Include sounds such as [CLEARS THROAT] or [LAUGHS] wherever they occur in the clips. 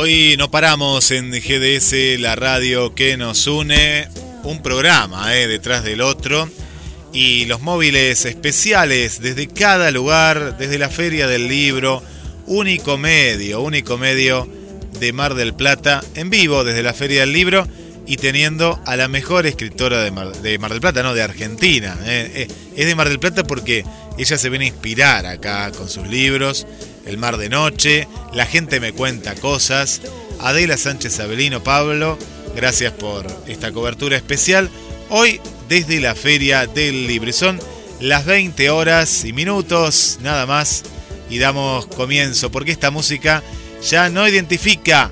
Hoy no paramos en GDS, la radio que nos une, un programa eh, detrás del otro y los móviles especiales desde cada lugar, desde la Feria del Libro, único medio, único medio de Mar del Plata, en vivo desde la Feria del Libro y teniendo a la mejor escritora de Mar, del Plata, no, de Argentina. Eh, eh, es de Mar del Plata porque ella se viene a inspirar acá con sus libros, El Mar de Noche, La gente me cuenta cosas, Adela Sánchez Abelino Pablo, gracias por esta cobertura especial. Hoy desde la Feria del Libro. Son las 20 horas y minutos, nada más, y damos comienzo, porque esta música ya no identifica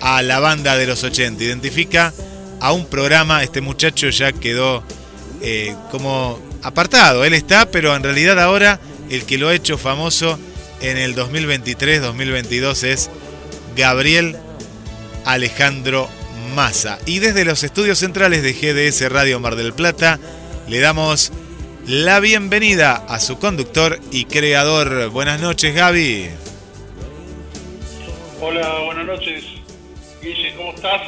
a la banda de los 80, identifica a un programa, este muchacho ya quedó eh, como apartado, él está, pero en realidad ahora el que lo ha hecho famoso en el 2023-2022 es Gabriel Alejandro Massa. Y desde los estudios centrales de GDS Radio Mar del Plata le damos la bienvenida a su conductor y creador. Buenas noches, Gaby. Hola, buenas noches. Guille, ¿cómo estás?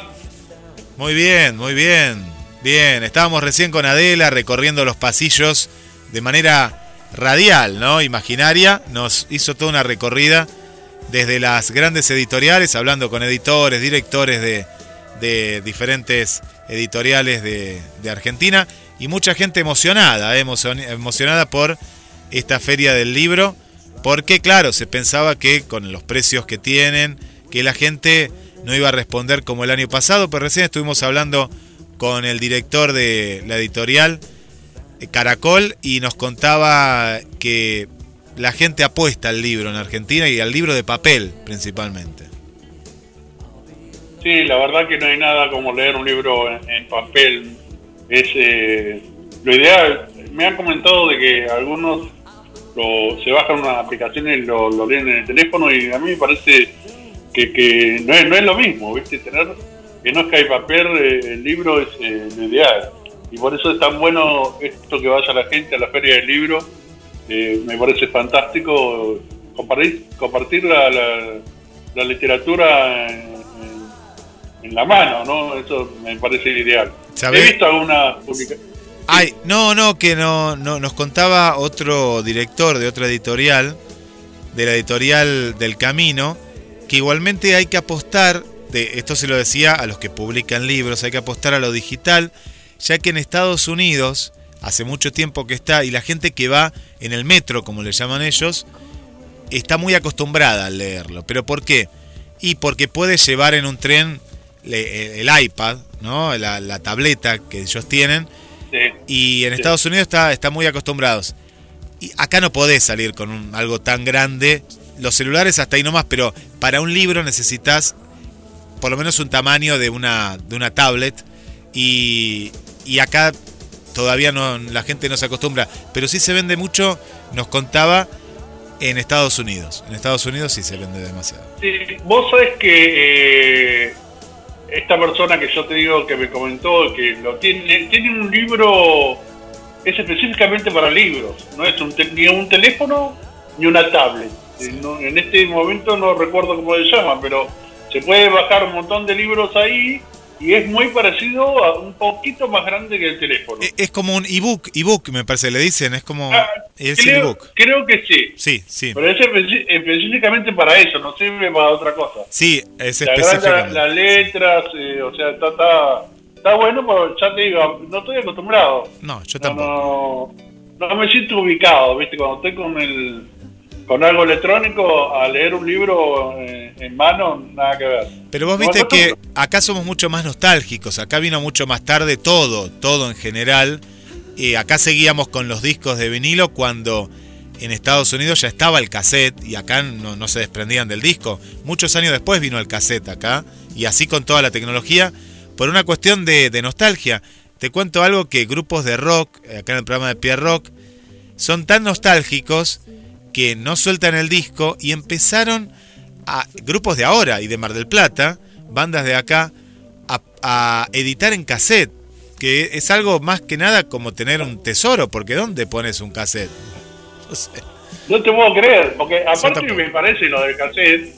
Muy bien, muy bien. Bien, estábamos recién con Adela recorriendo los pasillos de manera radial, ¿no? Imaginaria. Nos hizo toda una recorrida desde las grandes editoriales, hablando con editores, directores de, de diferentes editoriales de, Argentina y mucha gente emocionada, eh, emocionada por esta feria del libro, porque claro, se pensaba que con los precios que tienen, que la gente no iba a responder como el año pasado, pero recién estuvimos hablando con el director de la editorial Caracol y nos contaba que la gente apuesta al libro en Argentina y al libro de papel principalmente. Sí, la verdad que no hay nada como leer un libro en, papel. Es eh, lo ideal. Me han comentado de que algunos se bajan una aplicación y lo, leen en el teléfono y a mí me parece que, no, es, lo mismo, ¿viste? Tener que no es que hay papel, eh, el libro es eh, lo ideal. Y por eso es tan bueno esto que vaya la gente a la feria del libro. me parece fantástico compartir, compartir la, la, literatura en la mano, ¿no? Eso me parece ideal. ¿He visto alguna publicación? Ay, no, no, que no, no, nos contaba otro director de otra editorial, de la editorial del Camino, que igualmente hay que apostar, de, esto se lo decía a los que publican libros, hay que apostar a lo digital, ya que en Estados Unidos hace mucho tiempo que está y la gente que va en el metro, como le llaman ellos, está muy acostumbrada a leerlo. ¿Pero por qué? Y porque puede llevar en un tren eh, el iPad, ¿no? La, tableta que ellos tienen. y en Estados Unidos está, está muy acostumbrados. Y acá no podés salir con algo tan grande. Los celulares hasta ahí nomás, pero para un libro necesitas por lo menos un tamaño de una, de una tablet. Y, y acá todavía no, la gente no se acostumbra. Pero sí se vende mucho, nos contaba, en Estados Unidos. En Estados Unidos sí se vende demasiado. Sí, vos sabés que eh, esta persona que yo te digo que me comentó que lo tiene, tiene un libro, es específicamente para libros, no es un ni un teléfono ni una tablet. en este momento no recuerdo cómo se llama, pero se puede bajar un montón de libros ahí y es muy parecido a un poquito más grande que el teléfono. E-, es como un ebook, ebook me parece, le dicen, es como ah, creo, creo que sí. Sí, sí. Pero es específicamente para eso, no sirve para otra cosa. Sí, es específicamente. las letras, eh, o sea, está, está, bueno, pero ya te digo, no estoy acostumbrado. No, yo tampoco. no, no me siento ubicado, ¿viste? Cuando estoy con el con algo electrónico a leer un libro en, mano, nada que ver. Pero vos viste que acá somos mucho más nostálgicos, acá vino mucho más tarde todo, todo en general, Y acá seguíamos con los discos de vinilo cuando en Estados Unidos ya estaba el cassette y acá no, se desprendían del disco. Muchos años después vino el cassette acá y así con toda la tecnología por una cuestión de, de nostalgia. Te cuento algo que grupos de rock, acá en el programa de Pierre Rock, son tan nostálgicos que no sueltan el disco y empezaron a grupos de ahora y de Mar del Plata, bandas de acá, a, editar en cassette, que es algo más que nada como tener un tesoro, porque ¿dónde pones un cassette? [LAUGHS] No, te puedo creer, porque aparte me parece lo del cassette,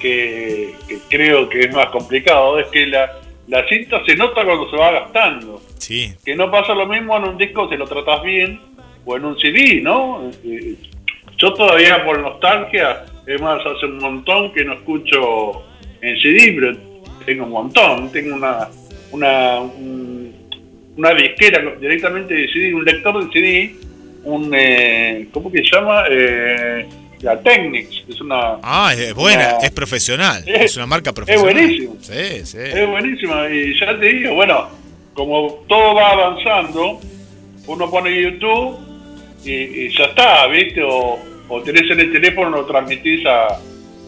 que, creo que es más complicado, es que la, la cinta se nota cuando se va gastando. Sí. Que no pasa lo mismo en un disco si lo tratas bien o en un CD, ¿no? Yo todavía por nostalgia, es más, hace un montón que no escucho en CD, pero tengo un montón. Tengo una una, una disquera directamente de CD, un lector de CD, un, eh, ¿cómo que se llama? Eh, la Technics, es una... Ah, es buena, es profesional, [LAUGHS] es, una marca profesional. Es buenísimo. Sí, sí. Es buenísima y ya te digo, bueno, como todo va avanzando, uno pone YouTube y, ya está, ¿viste? O, o, tenés en el teléfono, lo transmitís a,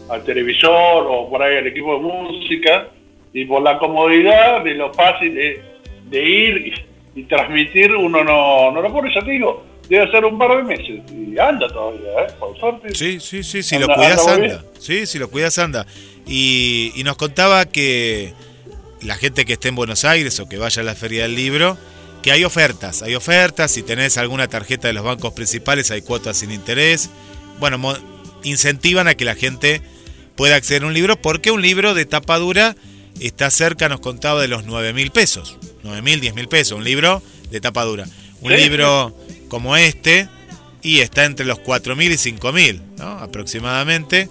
al televisor o por ahí al equipo de música y por la comodidad de lo fácil de, ir y, transmitir, uno no, no lo pone, ya te digo, debe ser un par de meses y anda todavía, ¿eh? Por suerte. Sí, sí, sí, si lo cuidas anda. Sí, si lo cuidas anda. Y, y nos contaba que la gente que esté en Buenos Aires o que vaya a la Feria del Libro, que hay ofertas, hay ofertas, si tenés alguna tarjeta de los bancos principales hay cuotas sin interés. Bueno, incentivan a que la gente pueda acceder a un libro porque un libro de tapa dura está cerca, nos contaba, de los 9 mil pesos. 9 mil, 10 mil pesos, un libro de tapa dura. Un libro como este y está entre los 4 mil y 5 mil, ¿no? aproximadamente.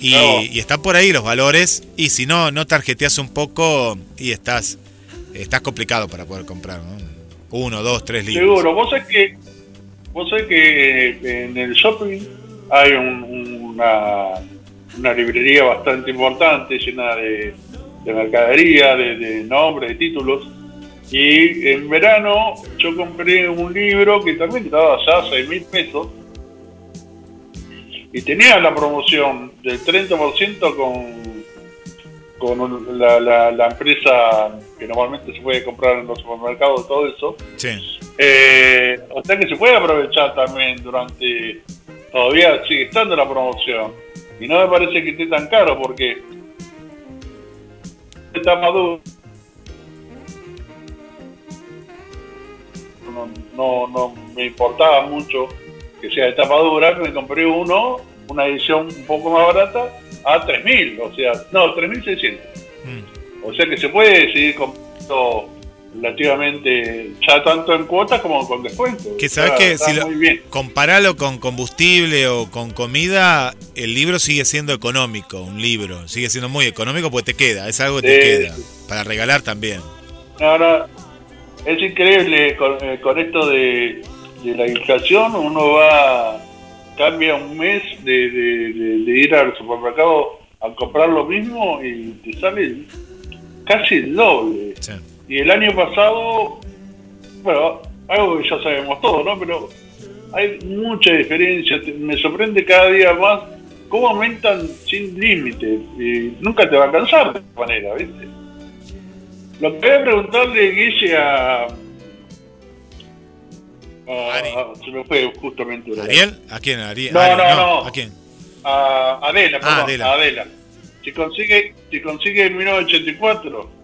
Y, y, están por ahí los valores. Y si no, no tarjeteas un poco y estás, estás complicado para poder comprar. Uno, dos, tres libros. Seguro, vos sabés que, vos sabés que en el shopping hay una, una librería bastante importante llena de, de mercadería, de, nombres, de títulos. Y en verano yo compré un libro que también estaba ya 6 mil pesos y tenía la promoción del 30% con, con la, la, empresa que normalmente se puede comprar en los supermercados, todo eso. Eh, o sea que se puede aprovechar también durante, todavía sigue estando la promoción. Y no me parece que esté tan caro porque está maduro. No, no, me importaba mucho que sea de tapa dura, me compré uno, una edición un poco más barata, a 3.000, o sea, no, 3.600. Mm. O sea que se puede seguir comprando relativamente ya tanto en cuotas como con descuento. Que sabes que si lo, comparalo con combustible o con comida, el libro sigue siendo económico, un libro, sigue siendo muy económico porque te queda, es algo que te queda, para regalar también. Ahora, es increíble con, eh, esto de, la inflación, uno va, cambia un mes de, ir al supermercado a comprar lo mismo y te sale casi el doble. Y el año pasado, bueno, algo que ya sabemos todos, ¿no? Pero hay mucha diferencia. Me sorprende cada día más cómo aumentan sin límite. Y nunca te va a cansar de esta manera, ¿viste? Lo que voy a preguntarle, Guille, a. se me fue justamente. ¿Ariel? ¿A quién? ¿Ariel? No, no, no, ¿A quién? A Adela, perdón, Adela. A Adela. Si consigue, si consigue el 1984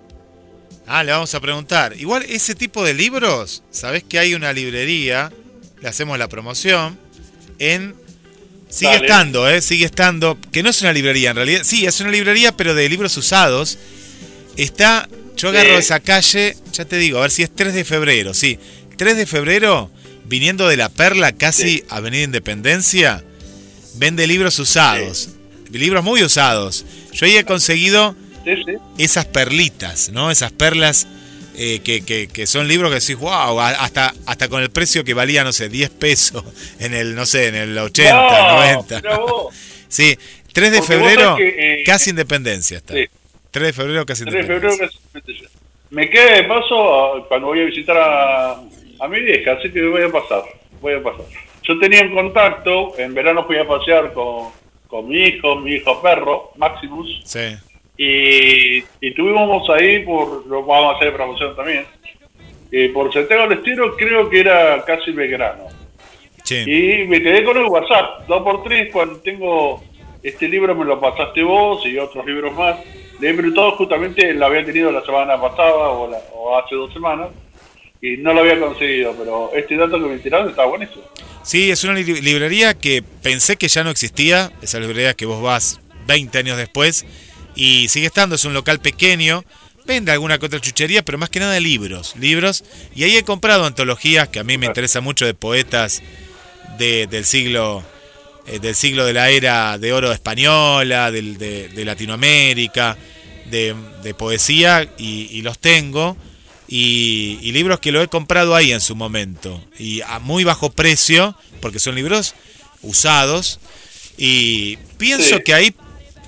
Ah, le vamos a preguntar. Igual ese tipo de libros, ¿sabés que hay una librería? Le hacemos la promoción. En. Sigue estando, ¿eh? Sigue estando. Que no es una librería, en realidad. Sí, es una librería, pero de libros usados. Está. Yo agarro esa calle, ya te digo, a ver si es 3 de febrero. Sí, 3 de febrero, viniendo de la Perla, casi Avenida Independencia, vende libros usados. Libros muy usados. Yo ahí he conseguido esas perlitas, ¿no? Esas perlas eh, que, son libros que decís, wow, hasta, hasta con el precio que valía, no sé, 10 pesos [LAUGHS] en el, no sé, en el 80, 90. [LAUGHS] sí, 3 de febrero, eh, casi independencia está. 3 de febrero, casi 3 de febrero, casi independencia. Me quedé de paso cuando voy a visitar a, a mi vieja, así que voy a pasar, voy a pasar. Yo tenía un contacto, en verano fui a pasear con, con mi hijo, mi hijo perro, Maximus. Sí. Y, y tuvimos ahí, por lo vamos a hacer promoción también, eh, por Santiago del Estero creo que era casi Belgrano. Sí. Y me quedé con el WhatsApp, dos por tres, cuando tengo este libro me lo pasaste vos y otros libros más. Le he preguntado justamente, lo había tenido la semana pasada o, la- o hace dos semanas y no lo había conseguido, pero este dato que me tiraron está buenísimo. Sí, es una li- librería que pensé que ya no existía, esa librería que vos vas 20 años después y sigue estando, es un local pequeño, vende alguna que otra chuchería, pero más que nada libros, libros, y ahí he comprado antologías que a mí me interesa mucho de poetas de- del siglo eh, del siglo de la era de oro española, del- de, de Latinoamérica, de, de poesía, y, y los tengo. Y, y libros que lo he comprado ahí en su momento. Y a muy bajo precio, porque son libros usados. Y pienso Sí. que ahí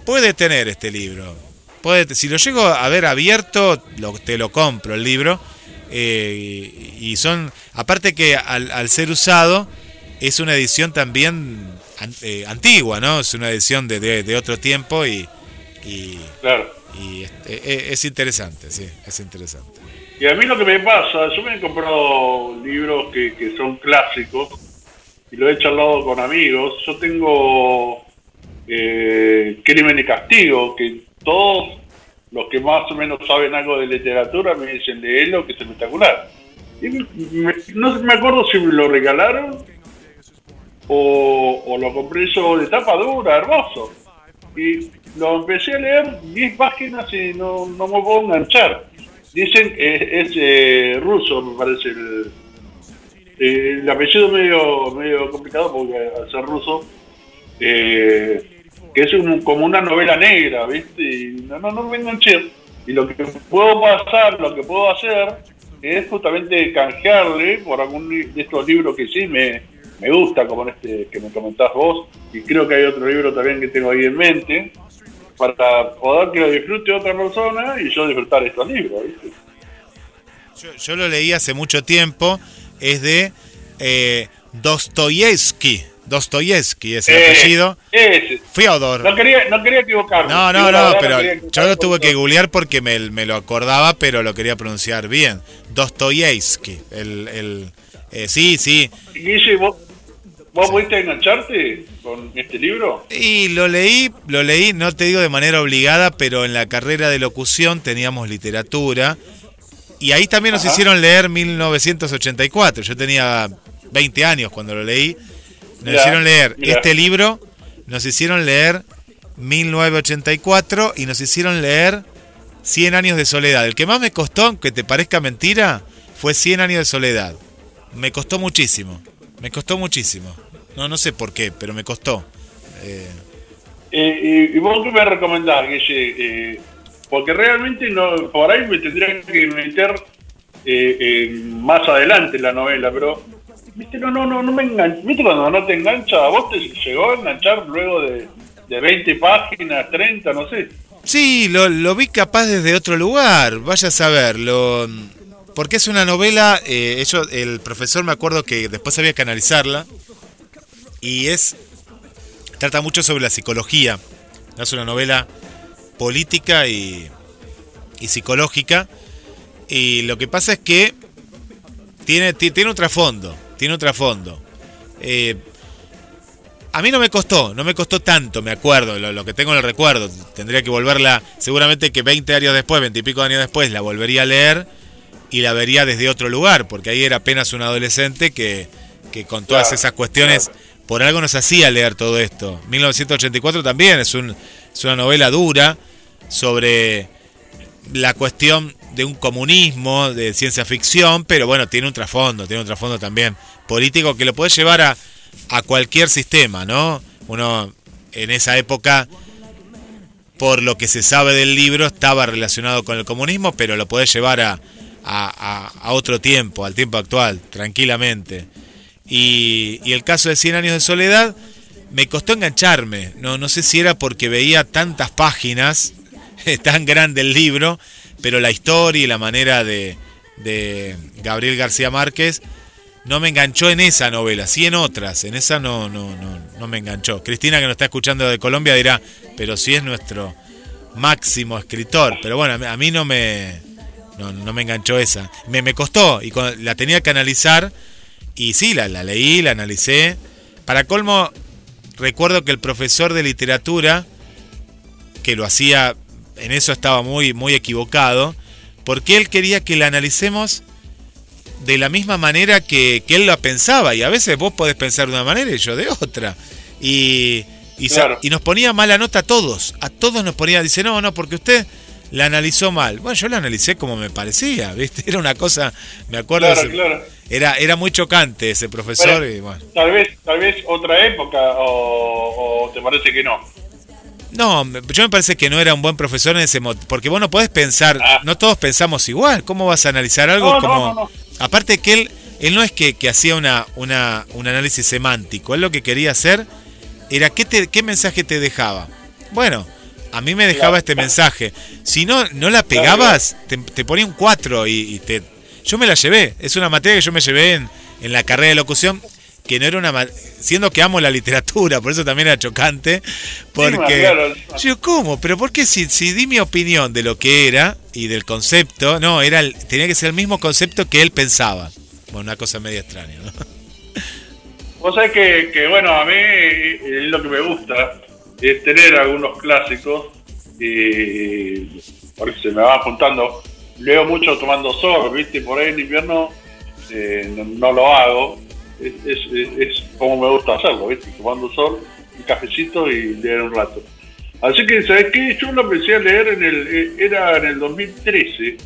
puede tener este libro. Puede, si lo llego a ver abierto, lo, te lo compro el libro. Eh, y, son, aparte que al, al ser usado, es una edición también an- eh, antigua, ¿no? Es una edición de, de- de otro tiempo y, y, Claro. y es, eh, es interesante, sí, es interesante. Y a mí lo que me pasa, yo me he comprado libros que, que son clásicos y lo he charlado con amigos. Yo tengo eh, Crimen y Castigo, que todos los que más o menos saben algo de literatura me dicen de él, que es espectacular. Y me- no me acuerdo si me lo regalaron o, o lo compré yo de tapa dura, hermoso. Y lo empecé a leer 10 páginas y no, no me puedo enganchar. Dicen que es, eh, ruso, me parece. El, el apellido medio medio complicado porque al ser ruso, eh, que es un- como una novela negra, ¿viste? Y no, no, no me enganché. Y lo que puedo pasar, lo que puedo hacer, es justamente canjearle por algún de estos libros que sí me, me gusta, como este que me comentás vos, y creo que hay otro libro también que tengo ahí en mente, para poder que lo disfrute otra persona y yo disfrutar estos libros, ¿viste? Yo, yo lo leí hace mucho tiempo, es de eh, Dostoyevsky. Dostoyevsky es el Eh, apellido. Ese. Fyodor. No quería, no quería equivocarme. No, no, no, pero yo lo tuve que googlear porque me, me lo acordaba, pero lo quería pronunciar bien. Dostoyevsky. El, el, eh, sí, sí. Guille, ¿vos, vos pudiste engancharte con este libro? Y lo leí, lo leí, no te digo de manera obligada, pero en la carrera de locución teníamos literatura. Y ahí también nos Ajá. hicieron leer 1984. Yo tenía 20 años cuando lo leí. Nos Mirá, hicieron leer mirá. este libro, nos hicieron leer 1984 y nos hicieron leer 100 años de soledad. El que más me costó, aunque te parezca mentira, fue 100 años de soledad. Me costó muchísimo. Me costó muchísimo. No, no sé por qué, pero me costó. Eh, Eh, y, vos qué me recomendás, Guille? Eh, porque realmente no, por ahí me tendría que meter eh, más adelante la novela, pero viste, no, no, no, no me engancha. ¿Viste cuando no te engancha? ¿A vos te llegó a enganchar luego de, de 20 páginas, 30, no sé? Sí, lo, lo vi capaz desde otro lugar, vaya a saber, lo, porque es una novela, eh, ellos- el profesor me acuerdo que después había que analizarla, y es, trata mucho sobre la psicología, es una novela política y, y psicológica, y lo que pasa es que tiene, ti- tiene un trasfondo, tiene un trasfondo. Eh, a mí no me costó, no me costó tanto, me acuerdo, lo, lo que tengo en el recuerdo. Tendría que volverla, seguramente que 20 años después, 20 y pico años después, la volvería a leer y la vería desde otro lugar, porque ahí era apenas un adolescente que, que con todas esas cuestiones, por algo nos hacía leer todo esto. 1984 también es, un, una novela dura sobre la cuestión de un comunismo, de ciencia ficción, pero bueno, tiene un trasfondo, tiene un trasfondo también político que lo puede llevar a, cualquier sistema, ¿no? Uno en esa época, por lo que se sabe del libro, estaba relacionado con el comunismo, pero lo puede llevar a, a- a otro tiempo, al tiempo actual, tranquilamente. Y, y el caso de 100 años de soledad, me costó engancharme. No, no sé si era porque veía tantas páginas, [LAUGHS] tan grande el libro, pero la historia y la manera de, de Gabriel García Márquez no me enganchó en esa novela, sí en otras, en esa no, no, no, no me enganchó. Cristina que nos está escuchando de Colombia dirá, pero sí es nuestro máximo escritor, pero bueno, a mí no me, no, me enganchó esa. Me, me costó y la tenía que analizar y sí, la, la leí, la analicé. Para colmo, recuerdo que el profesor de literatura, que lo hacía, en eso estaba muy, muy equivocado, porque él quería que la analicemos de la misma manera que, él la pensaba. Y a veces vos podés pensar de una manera y yo de otra. Y, y, nos ponía mala nota a todos. A todos nos ponía, dice, no, no, porque usted la analizó mal. Bueno, yo la analicé como me parecía, [LAUGHS] ¿viste? Era una cosa, me acuerdo. Era, era muy chocante ese profesor. y bueno. Tal vez, tal vez otra época, o, te parece que no. No, yo me parece que no era un buen profesor en ese modo, porque vos no podés pensar, ah. no todos pensamos igual, ¿cómo vas a analizar algo como... Aparte que él, él no es que, hacía una, una, un análisis semántico, él lo que quería hacer era qué, te, qué mensaje te dejaba. Bueno, a mí me dejaba este mensaje. Si no, no la pegabas, te, ponía un 4 y, te... Yo me la llevé. Es una materia que yo me llevé en, en la carrera de locución que no era una siendo que amo la literatura, por eso también era chocante, porque yo cómo, pero por qué si, si di mi opinión de lo que era y del concepto, no, era tenía que ser el mismo concepto que él pensaba. Bueno, una cosa media extraña, ¿no? Vos sabés que, que bueno, a mí es lo que me gusta es tener algunos clásicos y porque se me va juntando. Leo mucho tomando sol, ¿viste? Por ahí en invierno eh, no, lo hago. Es, es, como me gusta hacerlo, ¿viste? Tomando sol, un cafecito y leer un rato. Así que, ¿sabes qué? Yo lo empecé a leer en el, eh, era en el 2013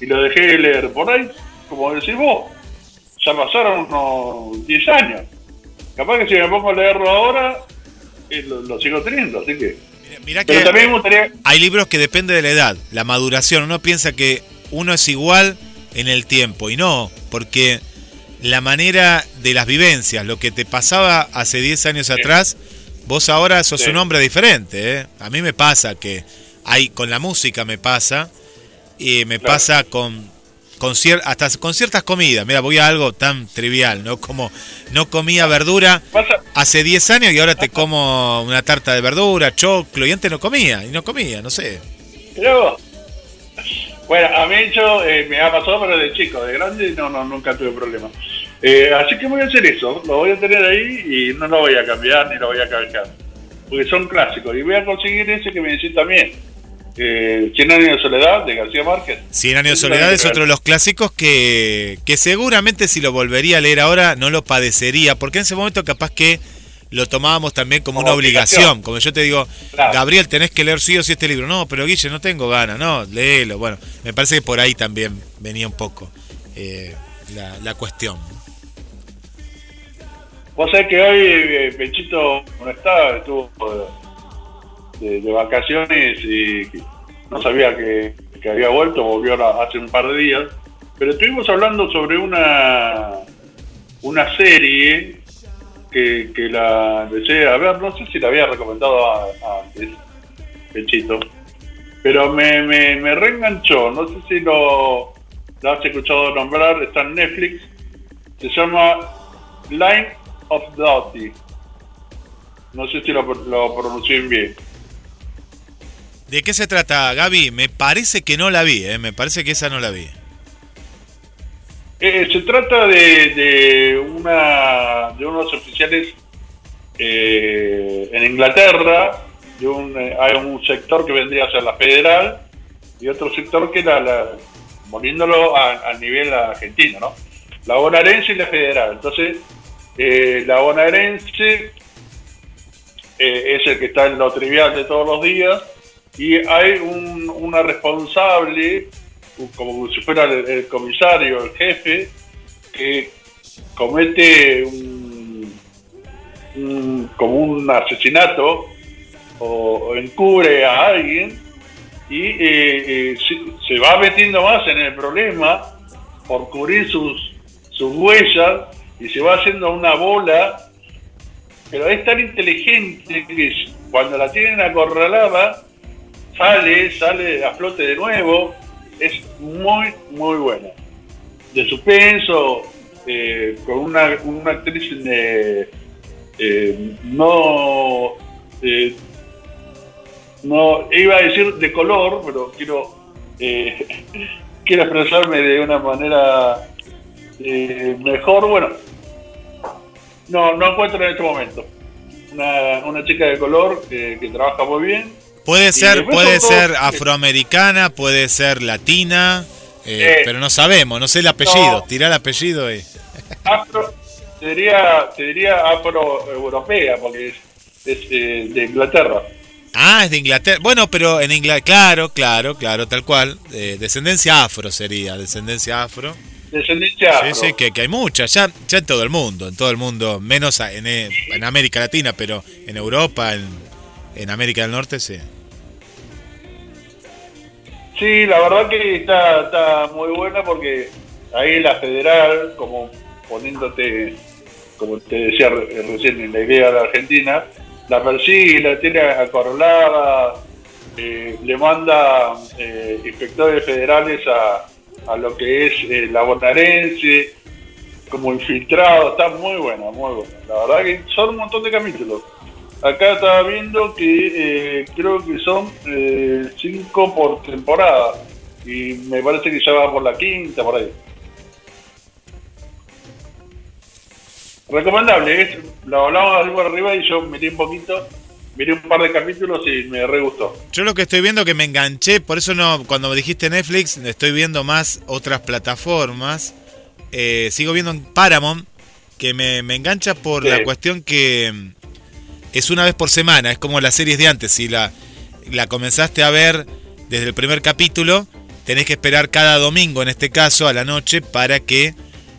y lo dejé de leer. Por ahí, como decís vos, ya pasaron unos 10 años. Capaz que si me pongo a leerlo ahora, lo, sigo teniendo, así que... Mira que también hay libros que depende de la edad, la maduración. Uno piensa que uno es igual en el tiempo y no, porque la manera de las vivencias, lo que te pasaba hace 10 años atrás, vos ahora sos un hombre diferente. ¿eh? A mí me pasa que hay con la música me pasa y me pasa con con hasta con ciertas comidas. Mira, voy a algo tan trivial, ¿no? Como no comía verdura hace 10 años y ahora te como una tarta de verdura, choclo, y antes no comía, y no comía, no sé. Pero, bueno, a mí yo eh, me ha pasado, pero de chico, de grande no, no nunca tuve problemas. Eh, así que voy a hacer eso, lo voy a tener ahí y no lo voy a cambiar ni lo voy a cambiar. Porque son clásicos. Y voy a conseguir ese que me decís también eh, Cien años de soledad de García Márquez. Cien años de soledad es otro de los clásicos que, que seguramente si lo volvería a leer ahora no lo padecería, porque en ese momento capaz que lo tomábamos también como, una obligación. Como yo te digo, Gabriel, tenés que leer sí o sí este libro. No, pero Guille, no tengo ganas, no, léelo. Bueno, me parece que por ahí también venía un poco eh, la, cuestión. Vos sabés que hoy eh, Pechito no estaba, estuvo de, vacaciones y no sabía que, había vuelto, volvió hace un par de días. Pero estuvimos hablando sobre una, una serie que, la empecé a ver, no sé si la había recomendado antes, Pechito, pero me, me, me reenganchó, no sé si lo, lo has escuchado nombrar, está en Netflix, se llama Line of Duty. No sé si lo, lo pronuncié bien. ¿De qué se trata, Gaby? Me parece que no la vi, ¿eh? me parece que esa no la vi. Eh, se trata de, una, de unos oficiales eh, en Inglaterra, de un, eh, hay un sector que vendría a ser la federal y otro sector que la, la poniéndolo a, nivel argentino, ¿no? La bonaerense y la federal. Entonces, la bonaerense es el que está en lo trivial de todos los días y hay un, una responsable, como si fuera el, comisario, el jefe, que comete un, como un asesinato o, encubre a alguien y eh, eh, se, va metiendo más en el problema por cubrir sus, sus huellas y se va haciendo una bola, pero es tan inteligente que cuando la tienen acorralada, sale, sale a flote de nuevo, es muy, muy buena. De suspenso, eh, con una, una actriz eh, eh, no, eh, no, iba a decir de color, pero quiero, eh, [LAUGHS] quiero expresarme de una manera eh, mejor. Bueno, no, no encuentro en este momento una, una chica de color que, que trabaja muy bien. Puede ser, puede ser afroamericana, puede ser latina, eh, Eh, pero no sabemos, no sé el apellido. no. Tirá el apellido y. Afro, te diría, te diría afro-europea, porque es, es, eh, de Inglaterra. Ah, es de Inglaterra. Bueno, pero en Inglaterra, claro, claro, claro, tal cual. Eh, descendencia afro sería, descendencia afro. Descendencia Sí, afro. sí, que, que hay muchas, ya, ya en todo el mundo, en todo el mundo, menos en, en América Latina, pero en Europa, en, en América del Norte, sí. Sí, la verdad que está, está muy buena porque ahí la federal, como poniéndote, como te decía re- recién en la idea de Argentina, la persigue, la tiene acorralada, eh, le manda eh, inspectores federales a, a lo que es eh, la bonaerense, como infiltrado, está muy buena, muy buena. La verdad que son un montón de capítulos. Acá estaba viendo que eh, creo que son eh, cinco por temporada y me parece que ya va por la quinta, por ahí. Recomendable, es, lo hablamos algo arriba y yo miré un poquito, miré un par de capítulos y me re gustó. Yo lo que estoy viendo que me enganché, por eso no, cuando me dijiste Netflix, estoy viendo más otras plataformas. Eh, sigo viendo en Paramount, que me, me engancha por Sí. la cuestión que es una vez por semana, es como las series de antes. Si la, la comenzaste a ver desde el primer capítulo, tenés que esperar cada domingo, en este caso, a la noche, para que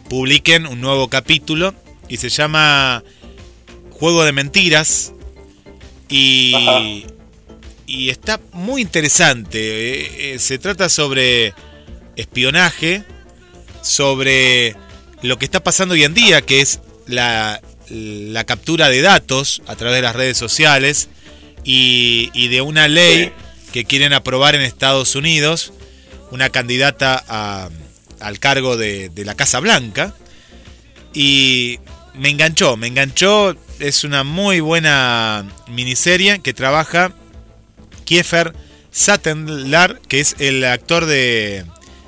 publiquen un nuevo capítulo. Y se llama Juego de Mentiras. Y, y está muy interesante. Eh, eh, se trata sobre espionaje, sobre lo que está pasando hoy en día, que es la, la captura de datos a través de las redes sociales y, y de una ley que quieren aprobar en Estados Unidos, una candidata a- al cargo de, de la Casa Blanca. Y me enganchó, me enganchó. Es una muy buena miniserie que trabaja Kiefer Sutherland, que es el actor de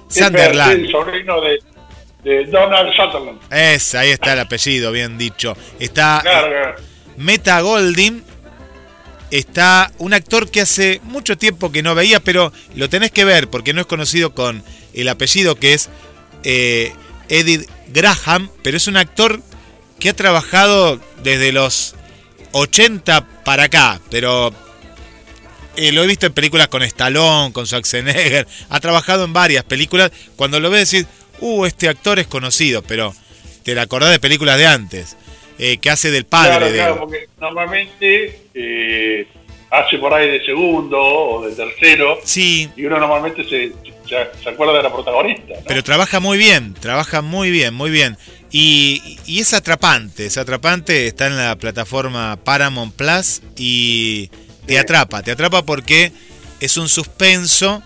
Sunderland. El sobrino de, de Donald Sutherland. Es, ahí está el apellido, bien dicho. Está Claro, claro. Meta Golding. Está un actor que hace mucho tiempo que no veía, pero lo tenés que ver porque no es conocido con el apellido que es eh, Edith Graham, pero es un actor que ha trabajado desde los 80 para acá, pero eh, lo he visto en películas con Stallone, con Schwarzenegger, ha trabajado en varias películas. Cuando lo ves decís, uh, este actor es conocido, pero te la acordás de películas de antes, eh, que hace del padre Claro, de... claro, porque normalmente eh, hace por ahí de segundo o de tercero Sí, y uno normalmente se, se, se acuerda de la protagonista. ¿no? pero trabaja muy bien, trabaja muy bien, muy bien. Y, y es atrapante, es atrapante, está en la plataforma Paramount Plus y te Sí. atrapa, te atrapa porque es un suspenso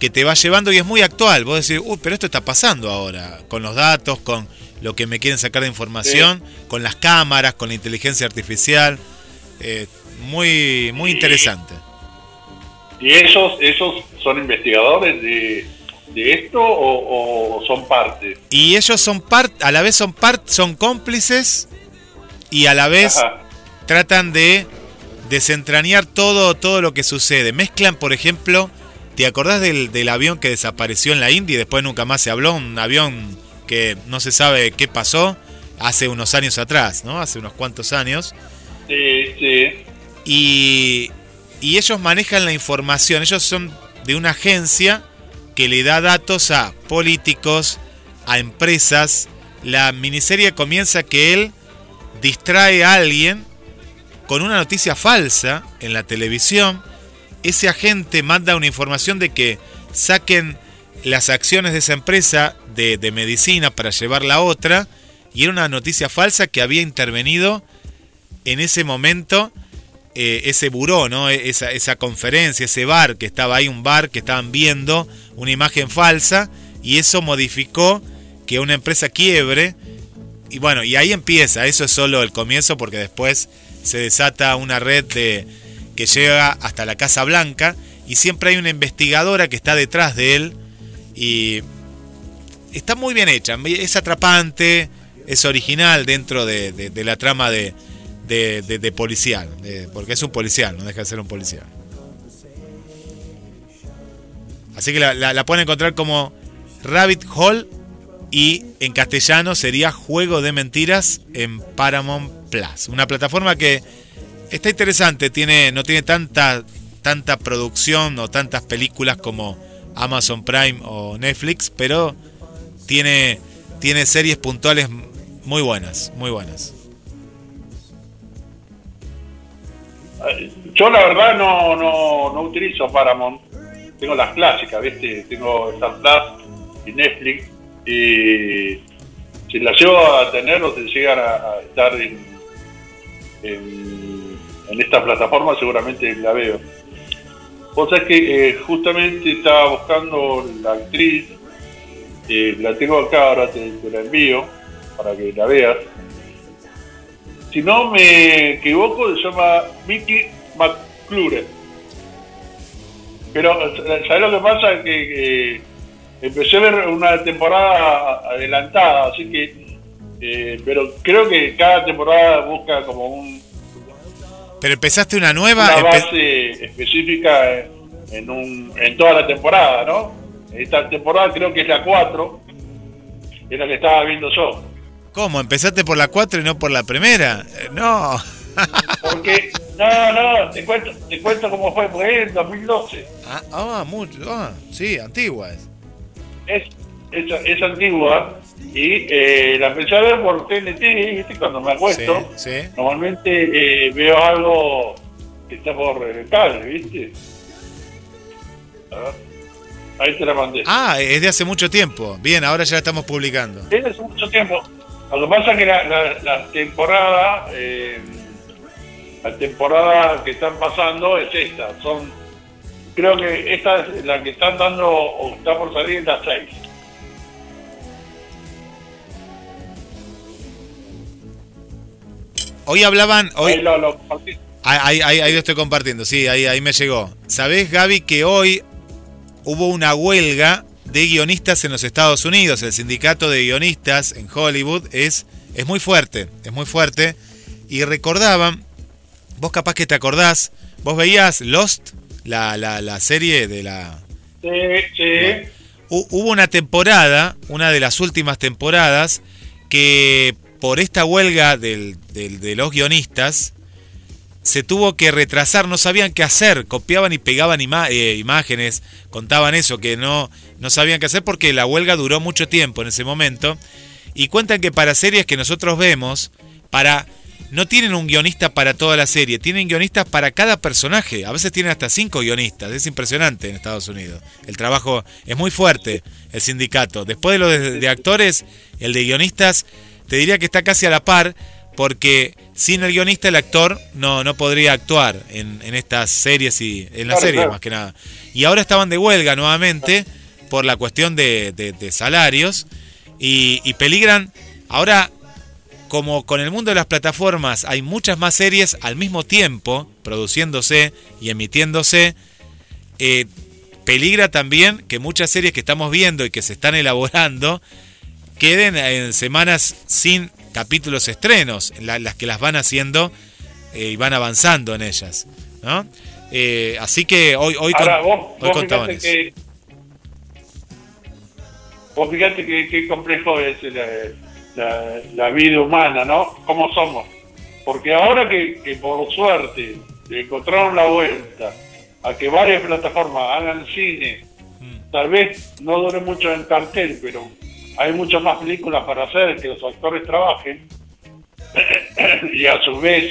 que te va llevando y es muy actual. Vos decís, uy, pero esto está pasando ahora, con los datos, con lo que me quieren sacar de información, con las cámaras, con la inteligencia artificial. Eh, muy, muy Y- interesante. ¿Y esos, esos son investigadores de, de esto o, o son parte? Y ellos son parte, a la vez son parte, son cómplices y a la vez Ajá. tratan de desentrañar todo, todo lo que sucede. Mezclan, por ejemplo, ¿te acordás del, del avión que desapareció en la India y después nunca más se habló? Un avión que no se sabe qué pasó hace unos años atrás, ¿no? Hace unos cuantos años. Sí, sí. Y, y ellos manejan la información, ellos son de una agencia que le da datos a políticos, a empresas. La miniserie comienza que él distrae a alguien con una noticia falsa en la televisión. Ese agente manda una información de que saquen las acciones de esa empresa de, medicina para llevarla a otra. Y era una noticia falsa que había intervenido en ese momento eh, ese buró, ¿no? E, Esa, esa conferencia, ese bar que estaba ahí, un bar que estaban viendo una imagen falsa y eso modificó que una empresa quiebre y bueno, y ahí empieza, eso es solo el comienzo porque después se desata una red de, que llega hasta la Casa Blanca y siempre hay una investigadora que está detrás de él y está muy bien hecha, es atrapante, es original dentro de, la trama de, policial, porque es un policial, no deja de ser un policial. Así que la, la, pueden encontrar como Rabbit Hole y en castellano sería Juego de Mentiras en Paramount Plus. Una plataforma que está interesante, tiene, no tiene tanta, tanta producción o tantas películas como Amazon Prime o Netflix, pero tiene, tiene series puntuales muy buenas, muy buenas. Yo la verdad no, no, no utilizo Paramount tengo las clásicas, ¿viste? Tengo Star Plus y Netflix. Y si las llevo a tener o llegan a, estar en, esta plataforma, seguramente la veo. O sea que eh, justamente estaba buscando la actriz, eh, la tengo acá, ahora te, la envío para que la veas. Si no me equivoco, se llama Mickey McClure pero, ¿sabes lo que pasa? Que, empecé a ver una temporada adelantada, así que. Eh, pero creo que cada temporada busca como un. Pero empezaste una nueva. Una base específica en, un, en toda la temporada, ¿no? Esta temporada creo que es la 4, es la que estaba viendo yo. ¿Cómo? ¿Empezaste por la 4 y no por la primera? Eh, no. [LAUGHS] Porque, no, no, te cuento, te cuento cómo fue, porque es en 2012. Ah, ah, mucho, ah, sí, antigua es. Es, es, antigua y eh, la empecé a ver por TNT, ¿viste? cuando me acuesto. Normalmente eh, veo algo que está por el cable, ¿viste? Ahí te la mandé. Ah, es de hace mucho tiempo. Bien, ahora ya la estamos publicando. Es de hace mucho tiempo. Lo que pasa es que la, la, temporada, eh, la temporada que están pasando es esta. Son, creo que esta es la que están dando o está por salir en las 6. Hoy hablaban, hoy, ahí, lo, ahí, ahí, ahí, lo estoy compartiendo, sí, ahí, ahí me llegó. ¿Sabés, Gaby, que hoy hubo una huelga de guionistas en los Estados Unidos. El sindicato de guionistas en Hollywood es, es muy fuerte, es muy fuerte. Y recordaban, vos capaz que te acordás, vos veías Lost, la, la, serie de la... Sí, sí. hubo una temporada, una de las últimas temporadas, que por esta huelga del, de los guionistas, se tuvo que retrasar, no sabían qué hacer, copiaban y pegaban eh, imágenes, contaban eso, que no, no sabían qué hacer porque la huelga duró mucho tiempo en ese momento. Y cuentan que para series que nosotros vemos, para no tienen un guionista para toda la serie, tienen guionistas para cada personaje. A veces tienen hasta cinco guionistas, es impresionante en Estados Unidos. El trabajo es muy fuerte, el sindicato. Después de lo de actores, el de guionistas, te diría que está casi a la par porque sin el guionista el actor no, no podría actuar en, estas series y en las series más que nada. Y ahora estaban de huelga nuevamente por la cuestión de, salarios y, y, peligran. Ahora, como con el mundo de las plataformas hay muchas más series al mismo tiempo produciéndose y emitiéndose, eh, peligra también que muchas series que estamos viendo y que se están [LAUGHS] elaborando queden en semanas sin capítulos estrenos, las que las van haciendo eh, y van avanzando en ellas. ¿no? Eh, así que hoy, hoy, hoy contaban eso. Que, vos fíjate que, complejo es la, vida humana, ¿no? ¿Cómo somos? Porque ahora que, por suerte encontraron la vuelta a que varias plataformas hagan cine, mm. tal vez no dure mucho en cartel, pero hay muchas más películas para hacer que los actores trabajen. [CLEARS THROAT] Y a su vez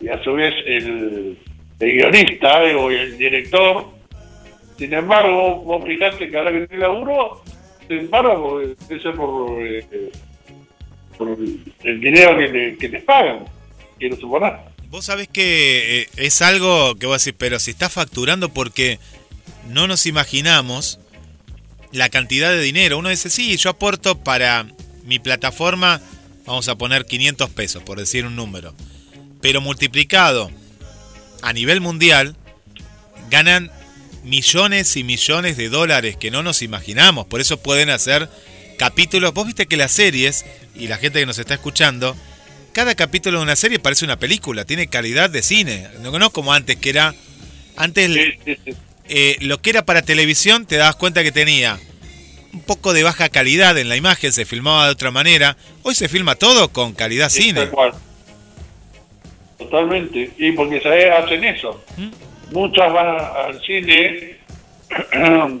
y a su vez el, guionista eh, o el director. Sin embargo vos fijate que ahora que tiene laburo sin embargo es por, eh, por el dinero que, que les pagan quiero suponer Vos sabés que eh, es algo que voy a decir, pero si está facturando porque no nos imaginamos la cantidad de dinero. Uno dice, sí, yo aporto para mi plataforma vamos a poner 500 pesos, por decir un número. Pero multiplicado a nivel mundial, ganan millones y millones de dólares que no nos imaginamos. Por eso pueden hacer capítulos. Vos viste que las series, y la gente que nos está escuchando, cada capítulo de una serie parece una película, tiene calidad de cine. No, como antes, que era. Antes eh, lo que era para televisión te dabas cuenta que tenía un poco de baja calidad en la imagen, se filmaba de otra manera. Hoy se filma todo con calidad cine. Totalmente. Y porque se hacen eso. ¿Mm? Muchas van al cine [CLEARS THROAT]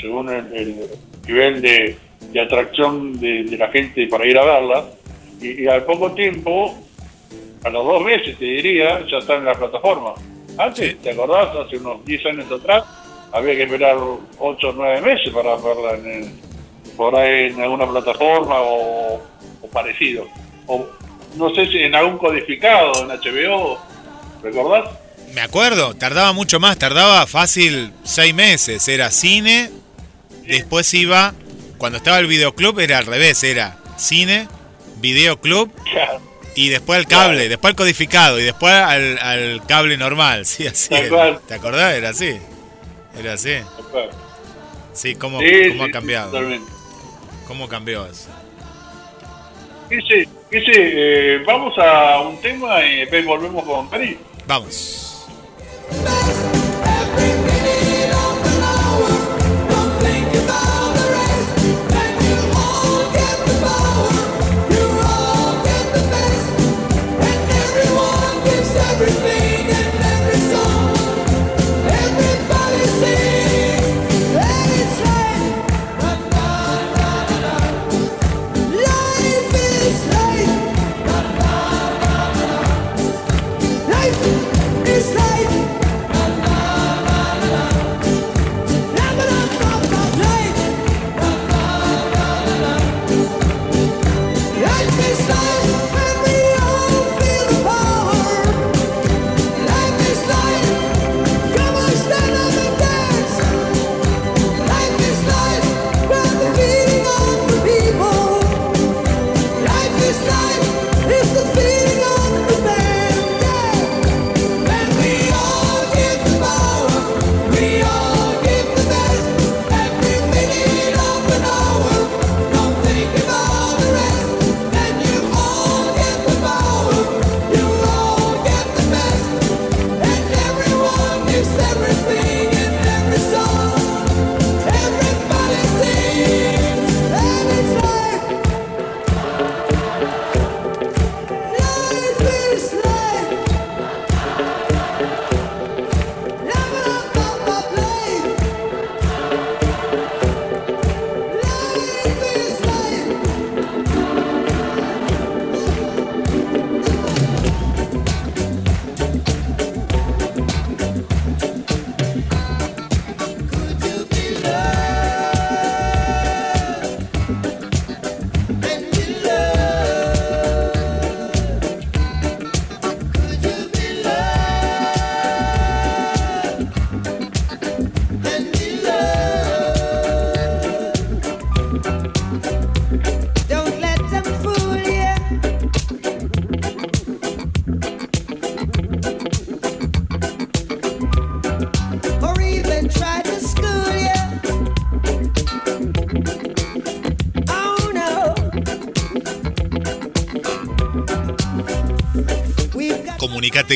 según el, nivel de, atracción de, la gente para ir a verla. Y, al poco tiempo, a los dos meses te diría, ya están en la plataforma. Antes, ¿te acordás? Hace unos 10 años atrás, había que esperar 8 o 9 meses para verla en por ahí en alguna plataforma o, parecido. O no sé si en algún codificado, en HBO, ¿recordás? Me acuerdo, tardaba mucho más, tardaba fácil 6 meses. Era cine, después iba, cuando estaba el videoclub era al revés, era cine, videoclub y después el cable, después el codificado y después al, cable normal, [LAUGHS] sí, así. ¿Te acordás? Era así. Era así. Sí, ¿cómo, cómo ha cambiado? ¿Cómo cambió eso? Dice, eh, vamos a un tema y después volvemos con París. Vamos.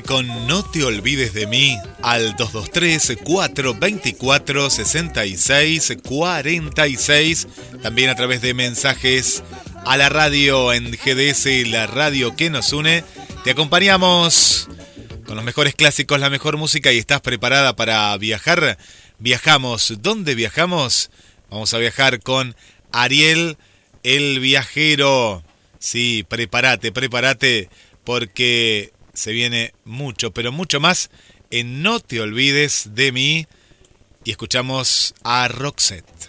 Con No te olvides de mí al 223-424-6646, también a través de mensajes a la radio en GDS, la radio que nos une. Te acompañamos con los mejores clásicos, la mejor música y estás preparada para viajar. Viajamos. ¿Dónde viajamos? Vamos a viajar con Ariel el viajero. Sí, prepárate, prepárate porque se viene mucho, pero mucho más en No te olvides de mí. Y escuchamos a Roxette.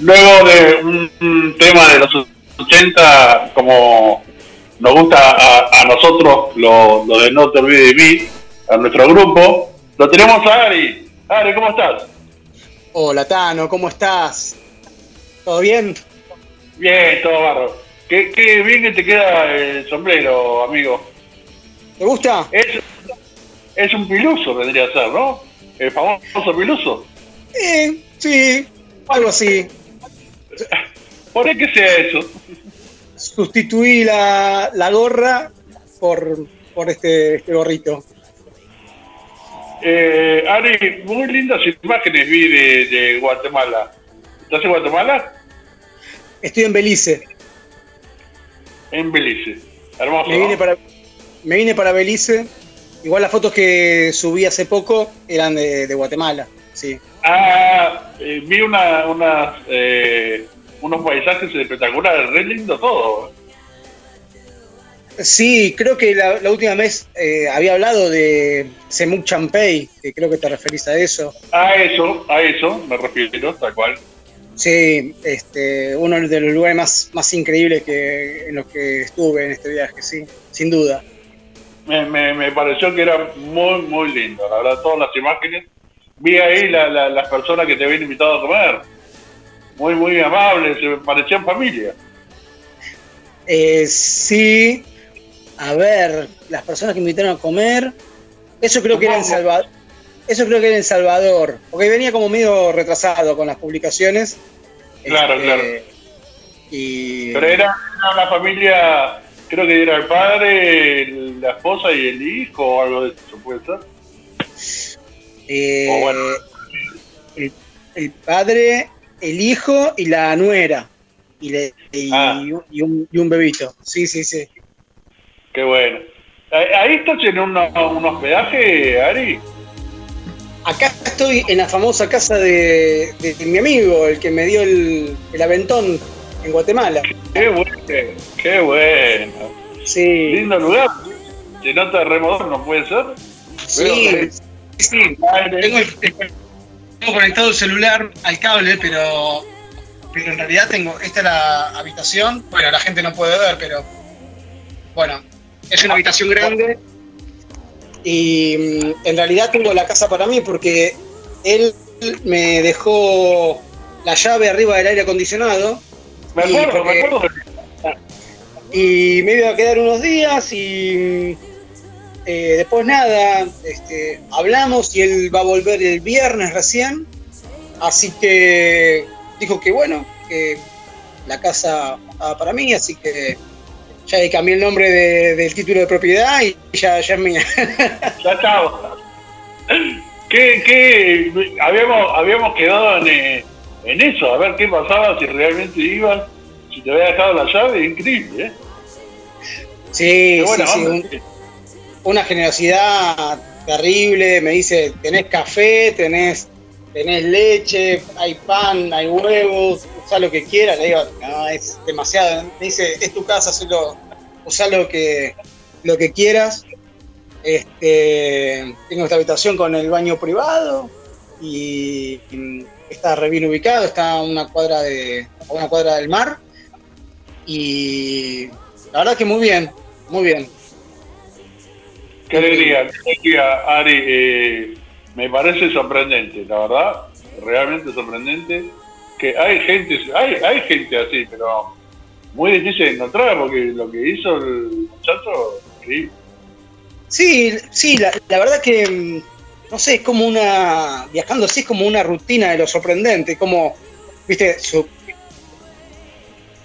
Luego de un, tema de los 80, como nos gusta a, nosotros, lo, lo de No Te Olvides de Mí, a nuestro grupo, lo tenemos a Ari. Ari, ¿cómo estás? Hola Tano, ¿cómo estás? ¿Todo bien? Bien, todo barro. Qué, qué bien que te queda el sombrero, amigo. ¿Te gusta? Es, es un piluso, vendría a ser, ¿no? El famoso piluso. Eh, sí, algo así. ¿Por qué que sea eso? Sustituí la, la gorra por, por este, este gorrito. Eh, Ari, muy lindas imágenes vi de, de Guatemala. ¿Estás en Guatemala? Estoy en Belice. En Belice. Hermoso. Me ¿no? vine para, me vine para Belice. Igual las fotos que subí hace poco eran de, de Guatemala. Sí. Ah, eh, vi una, unas, eh, unos paisajes espectaculares, re lindo todo. Sí, creo que la, la última vez eh, había hablado de Semuc Champey, que creo que te referís a eso. A eso, a eso me refiero, tal cual. Sí, este, uno de los lugares más, más increíbles que, en los que estuve en este viaje, sí, sin duda. Me, me, me pareció que era muy, muy lindo, la verdad, todas las imágenes. Vi ahí la, la- las personas que te habían invitado a comer. Muy, muy amables, se parecían familia. Eh, sí, a ver, las personas que me invitaron a comer, eso creo que era en Salvador. Eso creo que era en Salvador, porque venía como medio retrasado con las publicaciones. Claro, Este, claro. Y Pero era, era la familia, creo que era el padre, el- la esposa y el hijo o algo de eso, ¿puede ser? eh, o bueno. el, el padre, el hijo y la nuera. Y, le- y- Ah. y un, y un bebito. Sí, sí, sí. Qué bueno. Ahí ahí estás en una- un hospedaje, Ari. Acá estoy en la famosa casa de, de mi amigo, el que me dio el, el aventón en Guatemala. Qué bueno, qué bueno. Sí, Lindo lugar. Se nota re moderno, ¿puede ser? sí, sí. Tengo, el- tengo conectado el celular al cable, pero, pero en realidad tengo, esta es la habitación. Bueno, la gente no puede ver, pero bueno, es una habitación grande. Y mm, en realidad tengo la casa para mí porque él me dejó la llave arriba del aire acondicionado Me acuerdo, porque- me acuerdo. y me iba a quedar unos días y eh, después nada, este, hablamos y él va a volver el viernes recién, así que dijo que bueno, que la casa estaba para mí, así que ya le cambié el nombre de- del título de propiedad y ya, ya es mía. [LAUGHS] Ya estamos. ¿Qué, qué? Habíamos, habíamos quedado en, eh, en eso, a ver qué pasaba si realmente ibas, si te había dejado la llave, increíble, ¿eh? Sí, buena sí, onda. un- una generosidad terrible, me dice, tenés café, tenés, tenés leche, hay pan, hay huevos, usá lo que quieras, le digo, no, es demasiado, me dice, es tu casa, solo usá lo que, lo que quieras, este, tengo esta habitación con el baño privado y, está re bien ubicado, está a una cuadra de a una cuadra del mar y la verdad que muy bien, muy bien. Qué alegría, qué alegría, Ari. eh, me parece sorprendente, la verdad, realmente sorprendente. Que hay gente, hay, hay gente así, pero muy difícil de encontrar porque lo que hizo el muchacho, increíble. Sí, sí, la, la verdad que, mm, no sé, es como una, viajando así es como una rutina de lo sorprendente, como, viste, su-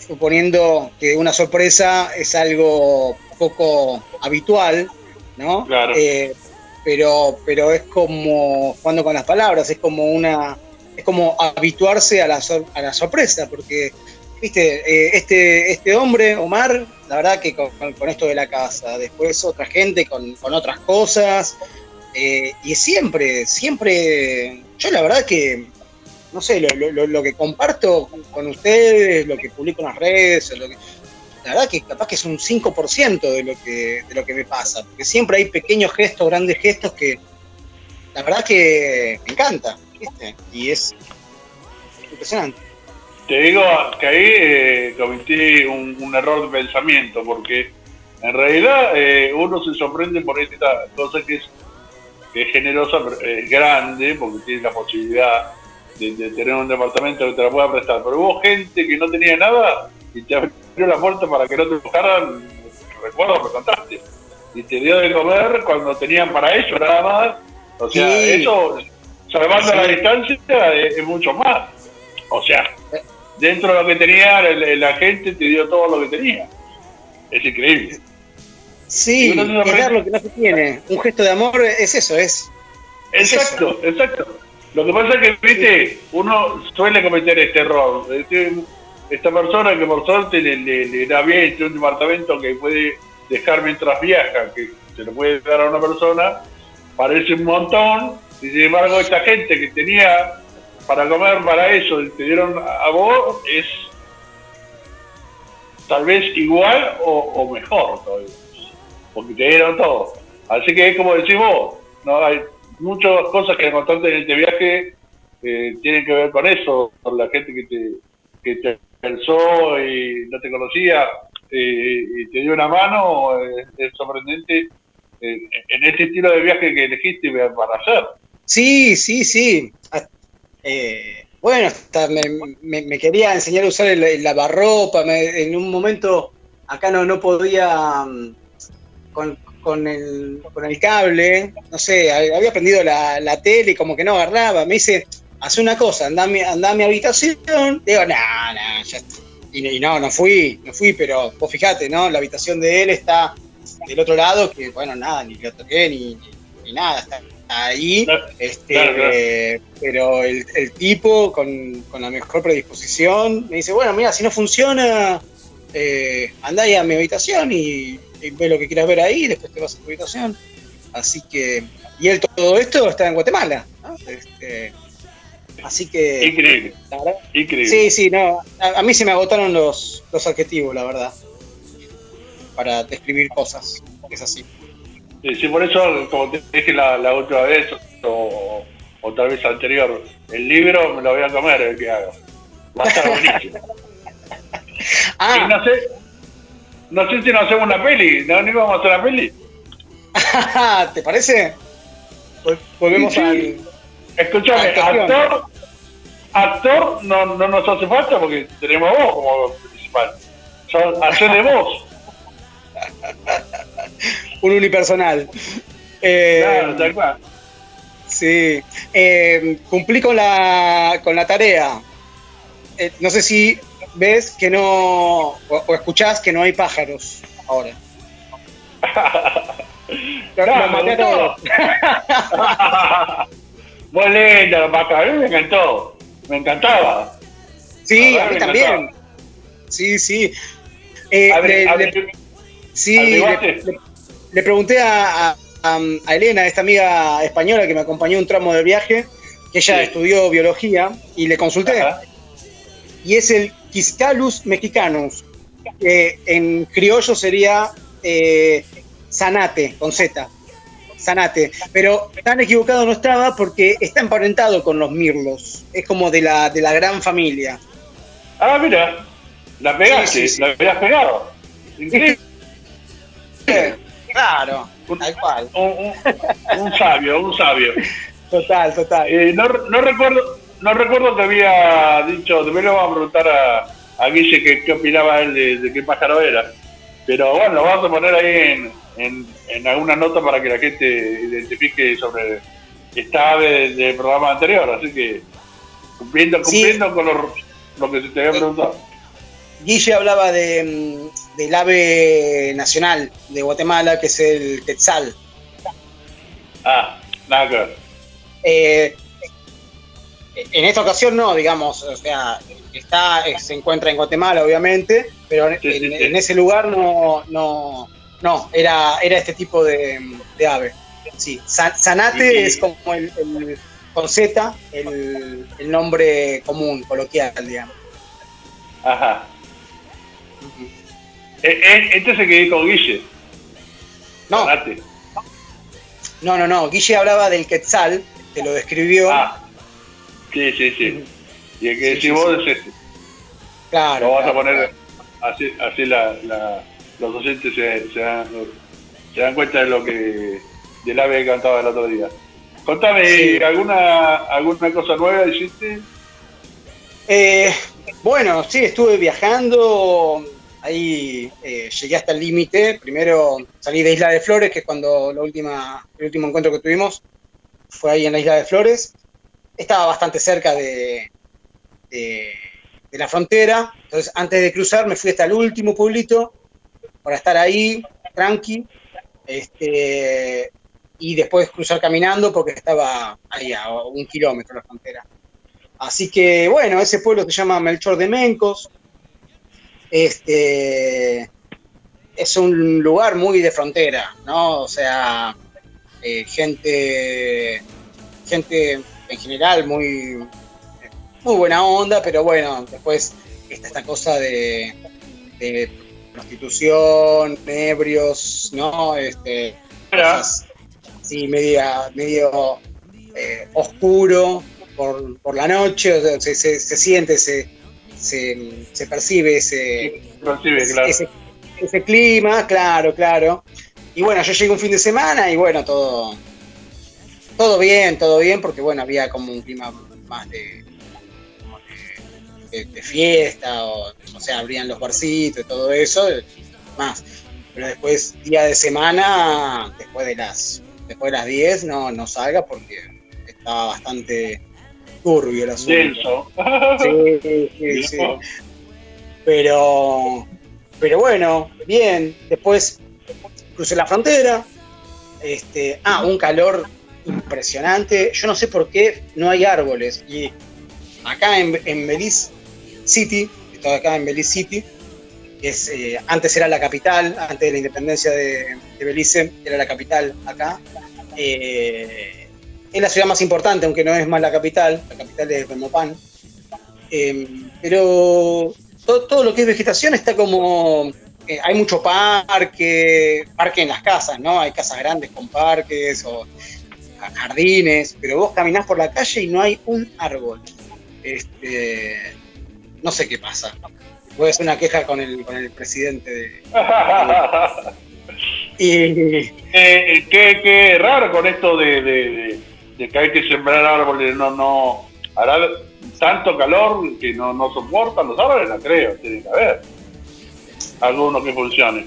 suponiendo que una sorpresa es algo poco habitual, ¿no? Claro. Eh, pero, pero es como, jugando con las palabras, es como una, es como habituarse a la, sor- a la sorpresa, porque, viste, eh, este, este hombre, Omar, la verdad que con, esto de la casa, después otra gente con, con otras cosas, eh, y siempre, siempre, yo la verdad que, no sé, lo- lo que comparto con ustedes, lo que publico en las redes, lo que, la verdad que capaz que es un 5% de lo que, de lo que me pasa, porque siempre hay pequeños gestos, grandes gestos que la verdad que me encanta, ¿viste? Y es impresionante. Te digo que ahí eh, cometí un, un error de pensamiento, porque en realidad eh, uno se sorprende por esta cosa que es, que es generosa, pero es grande, porque tiene la posibilidad de, de tener un departamento que te la pueda prestar. Pero hubo gente que no tenía nada y te abrió la puerta para que no te buscaran, recuerdo que contaste, y te dio de comer cuando tenían para eso nada más. O sea, Sí. eso, salvando Sí. la distancia, es, es mucho más. O sea, dentro de lo que tenía, el- la gente te dio todo lo que tenía. Es increíble. Sí, es dar lo que no se tiene. Un gesto de amor es eso, es. Exacto, exacto. Lo que pasa es que, viste, uno suele cometer este error. Es decir, esta persona que por suerte le, le, le da bien, tiene un departamento que puede dejar mientras viaja, que se lo puede dar a una persona, parece un montón, sin embargo esta gente que tenía para comer para eso te dieron a vos, es tal vez igual o, o mejor todavía, porque te dieron todo. Así que es como decís vos, ¿no? hay muchas cosas que encontraste en este viaje eh, tienen que ver con eso, con la gente que te, que te pensó y no te conocía eh, y te dio una mano, eh, es sorprendente en este estilo de viaje que elegiste para hacer. Sí, sí, sí. Ah, eh, bueno, hasta me, quería enseñar a usar el, el lavarropa. me- en un momento acá no, no podía mm, con, el, con el cable, no sé, ha- había prendido la, la tele y como que no agarraba. Me dice, hace una cosa, anda a mi, anda a mi habitación. Digo, no, no, ya está". Y, y no, no fui, no fui, pero vos fijate, ¿no? La habitación de él está del otro lado, que bueno, nada, ni lo toqué ni, ni- ni nada, está ahí. Claro, Este, claro, claro. eh, pero el, el tipo con, con la mejor predisposición me dice, bueno, mira, si no funciona, eh, andá ahí a mi habitación y, y ve lo que quieras ver ahí, después te vas a tu habitación. Así que, y él todo esto está en Guatemala. ¿no? Este, así que, Increíble, la verdad, increíble. sí, sí, no, a, a mí se me agotaron los, los adjetivos, la verdad, para describir cosas. Es así. Sí, sí, por eso, como te dije la, la última vez, o, o tal vez anterior, el libro me lo voy a comer el que haga. Va a estar [LAUGHS] buenísimo. Y Ah, no sé, no sé si nos hacemos una peli, ¿no? ¿No íbamos a hacer una peli? [LAUGHS] ¿te parece? Vol- Volvemos Sí, sí. al... Escúchame, actor, actor no, no nos hace falta porque tenemos a vos como principal. Hacer de vos. Un unipersonal. Eh, Claro, tal cual. Sí. Eh, cumplí con la, con la tarea. Eh, no sé si ves que no. O, o escuchás que no hay pájaros ahora. [LAUGHS] Lo- No, lo me maté a todos. [LAUGHS] Muy vaca, a mí me encantó. Me encantaba. Sí, A mí también. encantaba. Sí, sí. Eh, A ver, a ver, Sí, le, ¿Averiguaste? le- le pregunté a, a- a Elena, esta amiga española que me acompañó un tramo del viaje, que ella Sí. estudió biología, y le consulté. Ajá. Y es el Quiscalus mexicanus, que en criollo sería eh, zanate, con Z. Zanate. Pero tan equivocado no estaba porque está emparentado con los mirlos. Es como de la, de la gran familia. Ah, mira, la pegaste, Sí, sí, sí. la habías pegado. Increíble. Claro, tal cual. Un, un- un sabio, un sabio. Total, total. Eh, no, no recuerdo no recuerdo que había dicho, también le vamos a preguntar a, a Guille qué, qué opinaba él de, de qué pájaro era. Pero bueno, lo vamos a poner ahí en, en, en alguna nota para que la gente identifique sobre esta ave del, del programa anterior. Así que cumpliendo, Sí. cumpliendo con lo, lo que se te había preguntado. Guille hablaba de, mm, del ave nacional de Guatemala, que es el quetzal. Ah, nada que ver. Eh, en esta ocasión no, digamos, o sea, está, eh, se encuentra en Guatemala, obviamente, pero en, Sí, sí, en- sí. en ese lugar no, no, no, era, era este tipo de, de ave. Sí, Sa- Zanate Y- es como el, el- con Z, el, el nombre común, coloquial, digamos. Ajá. Eh, eh, este se quedó con Guille. No, no, no, no, Guille hablaba del quetzal, te lo describió. Ah, sí, sí, sí. Y el que Sí, decís sí, vos sí. es este. claro. Lo vas a poner claro. así, así la, la- los oyentes se, se dan, se dan cuenta de lo que del ave que cantaba el otro día. Contame. ¿alguna alguna cosa nueva hiciste? Eh, bueno, sí, estuve viajando. Ahí eh, llegué hasta el límite. Primero salí de Isla de Flores, que es cuando la última, el último encuentro que tuvimos fue ahí en la Isla de Flores. Estaba bastante cerca de, de, de la frontera. Entonces, antes de cruzar, me fui hasta el último pueblito para estar ahí, tranqui. Este, y después cruzar caminando porque estaba ahí a un kilómetro de la frontera. Así que bueno, ese pueblo se llama Melchor de Mencos. Este es un lugar muy de frontera, ¿no? O sea, eh, gente, gente en general muy, muy buena onda, pero bueno, después está esta cosa de, de prostitución, ebrios, ¿no? Este, cosas así media, medio eh, oscuro por, por la noche, o sea, se, se- se siente, se, se, se percibe ese, Percibe, claro. ese, ese clima, claro, claro. Y bueno, yo llegué un fin de semana y bueno, todo, todo bien, todo bien, porque bueno, había como un clima más de- de fiesta, o, o sea, abrían los barcitos y todo eso, más. Pero después, día de semana, después de las, después de las 10, no, no salga porque estaba bastante turbio el asunto. Denso. Sí, sí, sí, [LAUGHS] sí. Pero, pero bueno, bien. Después crucé la frontera. Este, ah, un calor impresionante. Yo no sé por qué no hay árboles. Y acá en, en Belize City, estoy acá en Belize City, que es, eh, antes era la capital, antes de la independencia de, de Belice, era la capital acá. Eh, es la ciudad más importante, aunque no es más la capital, la capital es Belmopan. Eh, pero todo, todo lo que es vegetación está como. eh, hay mucho parque, parque en las casas, ¿no? Hay casas grandes con parques o ja- jardines, pero vos caminás por la calle y no hay un árbol. Este, no sé qué pasa. Voy a hacer una queja con el, con el presidente de. [LAUGHS] Y, Eh, qué, qué raro con esto de, de, de- de que hay que sembrar árboles, no, no, hará tanto calor que no, no soportan los árboles, no creo, tiene que haber alguno que funcione.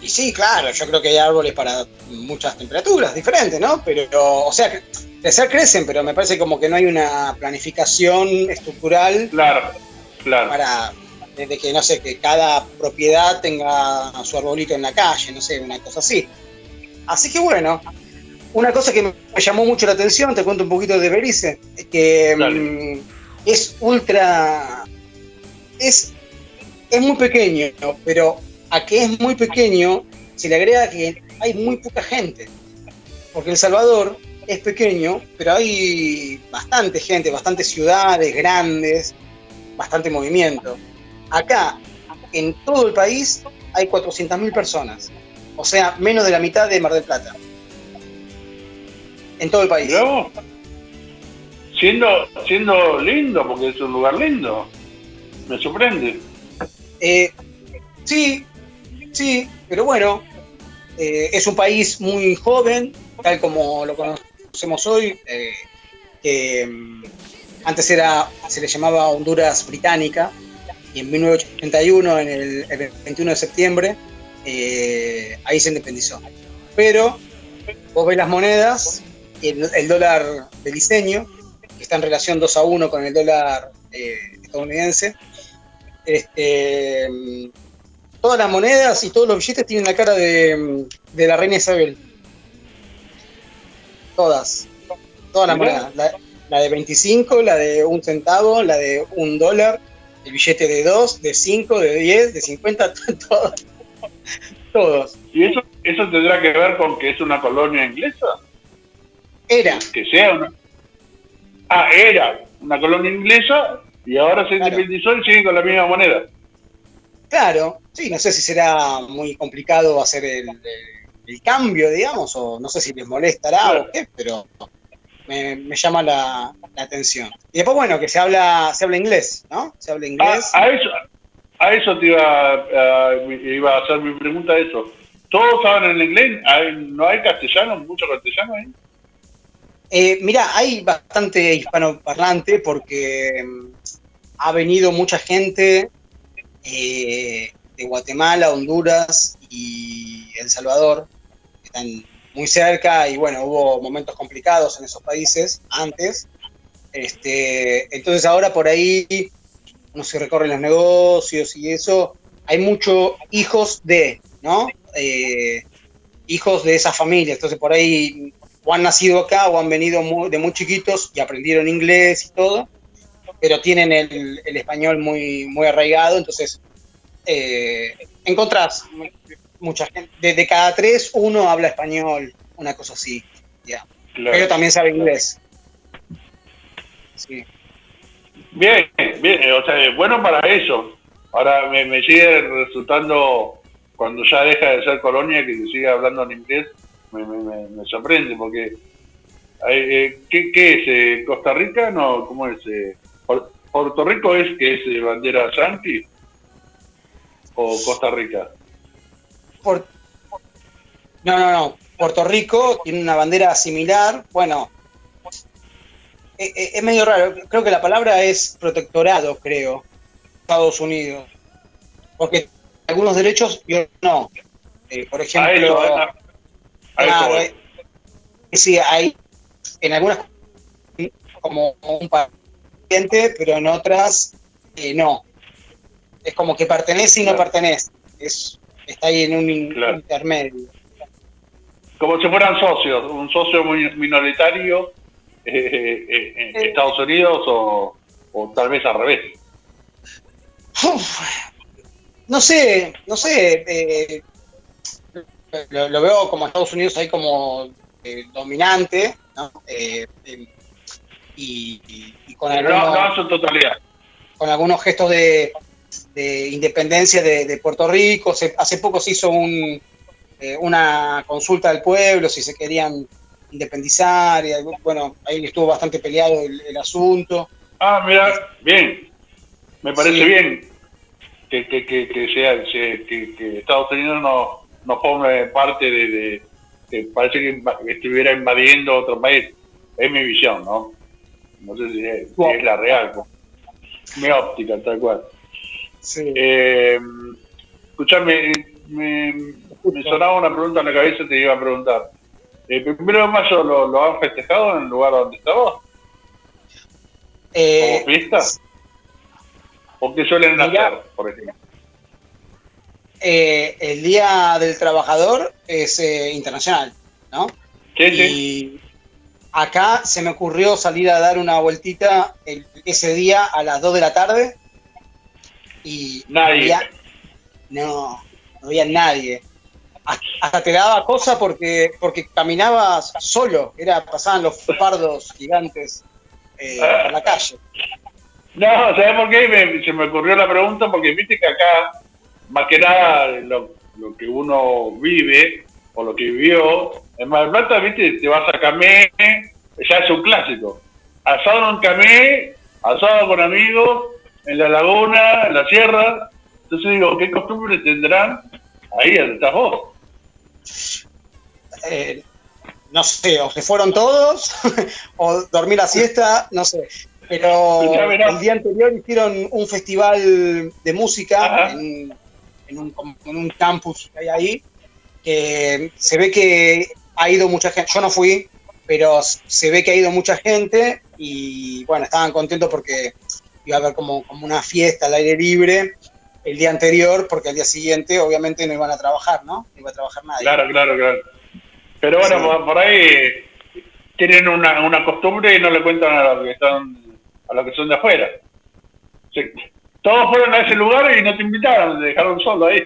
Y sí, claro, yo creo que hay árboles para muchas temperaturas diferentes, ¿no? Pero, o sea, cre- crecer crecen, pero me parece como que no hay una planificación estructural Claro, claro. para, desde que, no sé, que cada propiedad tenga su arbolito en la calle, no sé, una cosa así. Así que bueno, una cosa que me llamó mucho la atención, te cuento un poquito de Belice, es que Dale. mm, es ultra, es, es muy pequeño, pero a que es muy pequeño se le agrega que hay muy poca gente, porque El Salvador es pequeño, pero hay bastante gente, bastantes ciudades grandes, bastante movimiento. Acá, en todo el país, hay 400.000 personas, o sea, menos de la mitad de Mar del Plata. En todo el país. Vos. Siendo, siendo lindo, porque es un lugar lindo. Me sorprende. Eh, sí, sí, pero bueno, eh, es un país muy joven, tal como lo conocemos hoy, eh, que mm, antes era, se le llamaba Honduras Británica, y en 1981, en el, el 21 de septiembre, eh, ahí se independizó. Pero vos ves las monedas, el, el dólar de diseño, que está en relación 2 a 1 con el dólar eh, estadounidense, este, todas las monedas y todos los billetes tienen la cara de, de la reina Isabel. Todas. Todas las monedas. La, la de 25, la de un centavo, la de un dólar, el billete de 2, de 5, de 10, de 50, [LAUGHS] todos. Todos. ¿Y eso, eso tendrá que ver con que es una colonia inglesa? Era. Que sea una. Ah, era una colonia inglesa y ahora se Claro. independizó y sigue con la misma moneda. Claro, sí, no sé si será muy complicado hacer el, el- el cambio, digamos, o no sé si les molestará Claro. o qué, pero me, me llama la, la atención. Y después, bueno, que se habla, se habla inglés, ¿no? Se habla Ah, inglés. a eso, a eso te iba, a- iba a hacer mi pregunta eso. ¿Todos hablan en inglés? ¿Hay- ¿No hay castellano? ¿Mucho castellano ahí? Eh, mira, hay bastante hispanoparlante porque mm, ha venido mucha gente eh, de Guatemala, Honduras y El Salvador, que están muy cerca y bueno, hubo momentos complicados en esos países antes. Este, entonces ahora por ahí no se recorren los negocios y eso, hay muchos hijos de, ¿no? Eh, hijos de esas familias, entonces por ahí o han nacido acá o han venido muy- de muy chiquitos y aprendieron inglés y todo, pero tienen el, el español muy, muy arraigado, entonces eh, encontrás mu- mucha gente, de, de cada tres uno habla español, una cosa así, ya. Claro. pero también sabe inglés. Sí. Bien, bien, eh, o sea, es bueno para eso. Ahora me, me sigue resultando, cuando ya deja de ser colonia, que se siga hablando en inglés, me, me, me- me sorprende, porque, hay, eh, ¿qué, qué es? eh, ¿Costa Rica? No, ¿cómo es? eh, ¿Puerto Rico es que es eh, bandera yankee? ¿O Costa Rica? Por- no, no, no. Puerto Rico tiene una bandera similar. Bueno, eh, eh, es medio raro. Creo que la palabra es protectorado, creo. Estados Unidos. Porque algunos derechos y otros no. Eh, por ejemplo, claro, eh, sí, hay en algunas como un paciente, pero en otras eh, no. Es como que pertenece y no pertenece. Es, está ahí en un Claro. intermedio. Como si fueran socios, un socio minoritario eh, en. Estados Unidos o, o tal vez al revés. Uf, no sé, no sé. eh, lo, lo veo como Estados Unidos ahí como eh, dominante, ¿no? Eh, eh, y, y- y con, No, algunos, no su totalidad. con algunos gestos de, de independencia de, de Puerto Rico. Se- hace poco se hizo un, eh, una consulta del pueblo si se querían independizar. Y, bueno, ahí estuvo bastante peleado el, el asunto. Ah, mira, bien. Me parece Sí. bien que, que, que, que sea se- que, que Estados Unidos no, no forme parte de, de- que parece que estuviera invadiendo otro país. Es mi visión, ¿no? No sé si es, si Wow. es la real. ¿no? Mi óptica, tal cual. Sí. Eh, escuchame, me, me sonaba una pregunta en la cabeza y te iba a preguntar. ¿El primero de mayo lo, lo han festejado en el lugar donde estabas? Eh, ¿Como fiesta? ¿O qué suelen Mirá. hacer, por ejemplo? Eh, el Día del Trabajador es eh, internacional, ¿no? Sí, sí. Y acá se me ocurrió salir a dar una vueltita el- ese día a las 2 de la tarde y Nadie. había- no, no había nadie. Hasta- Hasta te daba cosa porque, porque caminabas solo, era, pasaban los pardos gigantes eh, por la calle. No, ¿sabes por qué? Me- se me ocurrió la pregunta porque viste que acá, más que nada, lo, lo que uno vive por lo que vivió, en Mar del Plata, viste, te vas a Camé, ya es un clásico. Asado en Camé, asado con amigos, en la laguna, en la sierra. Entonces digo, ¿qué costumbres tendrán ahí donde estás vos? Eh, no sé, o se fueron todos, [LAUGHS] o dormí la siesta, no sé. Pero el día anterior hicieron un festival de música Ajá. en, en un, en un campus que hay ahí, que se ve que ha ido mucha gente, yo no fui, pero se ve que ha ido mucha gente y bueno, estaban contentos porque iba a haber como, como una fiesta al aire libre el día anterior, porque al día siguiente obviamente no iban a trabajar, ¿no? No iba a trabajar nadie. Claro, claro, claro. Pero bueno, Sí. por, por ahí tienen una, una costumbre y no le cuentan a los que están, a los que son de afuera. Sí. Todos fueron a ese lugar y no te invitaron, te dejaron solo ahí.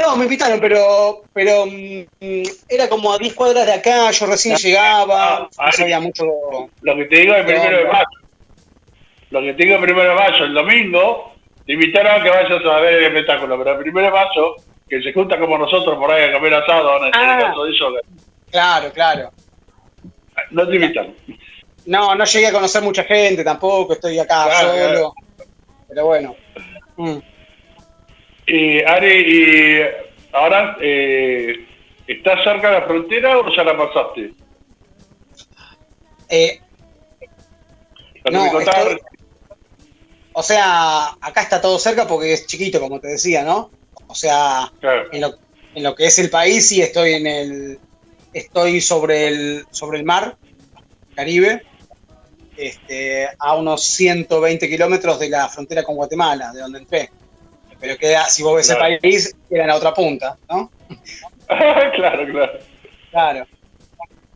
No, me invitaron, pero pero mm, era como a 10 cuadras de acá, yo recién llegaba, ah, no sabía mucho. Lo que te digo el ¿Qué primero de mayo. Lo que te digo el primero de mayo, el domingo, te invitaron a que vayas a ver el espectáculo, pero el primero de mayo, que se junta como nosotros por ahí a comer asado, en el Ah. caso de ellos, Claro, claro. no te invitan. No, no llegué a conocer mucha gente tampoco, estoy acá Claro, solo. Pero bueno. Mm. Y Ari, y ahora, eh, ¿estás cerca de la frontera o ya la pasaste? Eh, No, estoy- o sea, acá está todo cerca porque es chiquito, como te decía, ¿no? O sea, Claro. en lo, en lo que es el país sí estoy en el estoy sobre el sobre el mar Caribe este, a unos 120 kilómetros de la frontera con Guatemala de donde entré pero queda si vos ves Claro. el país queda en la otra punta ¿no? [LAUGHS] claro, claro. claro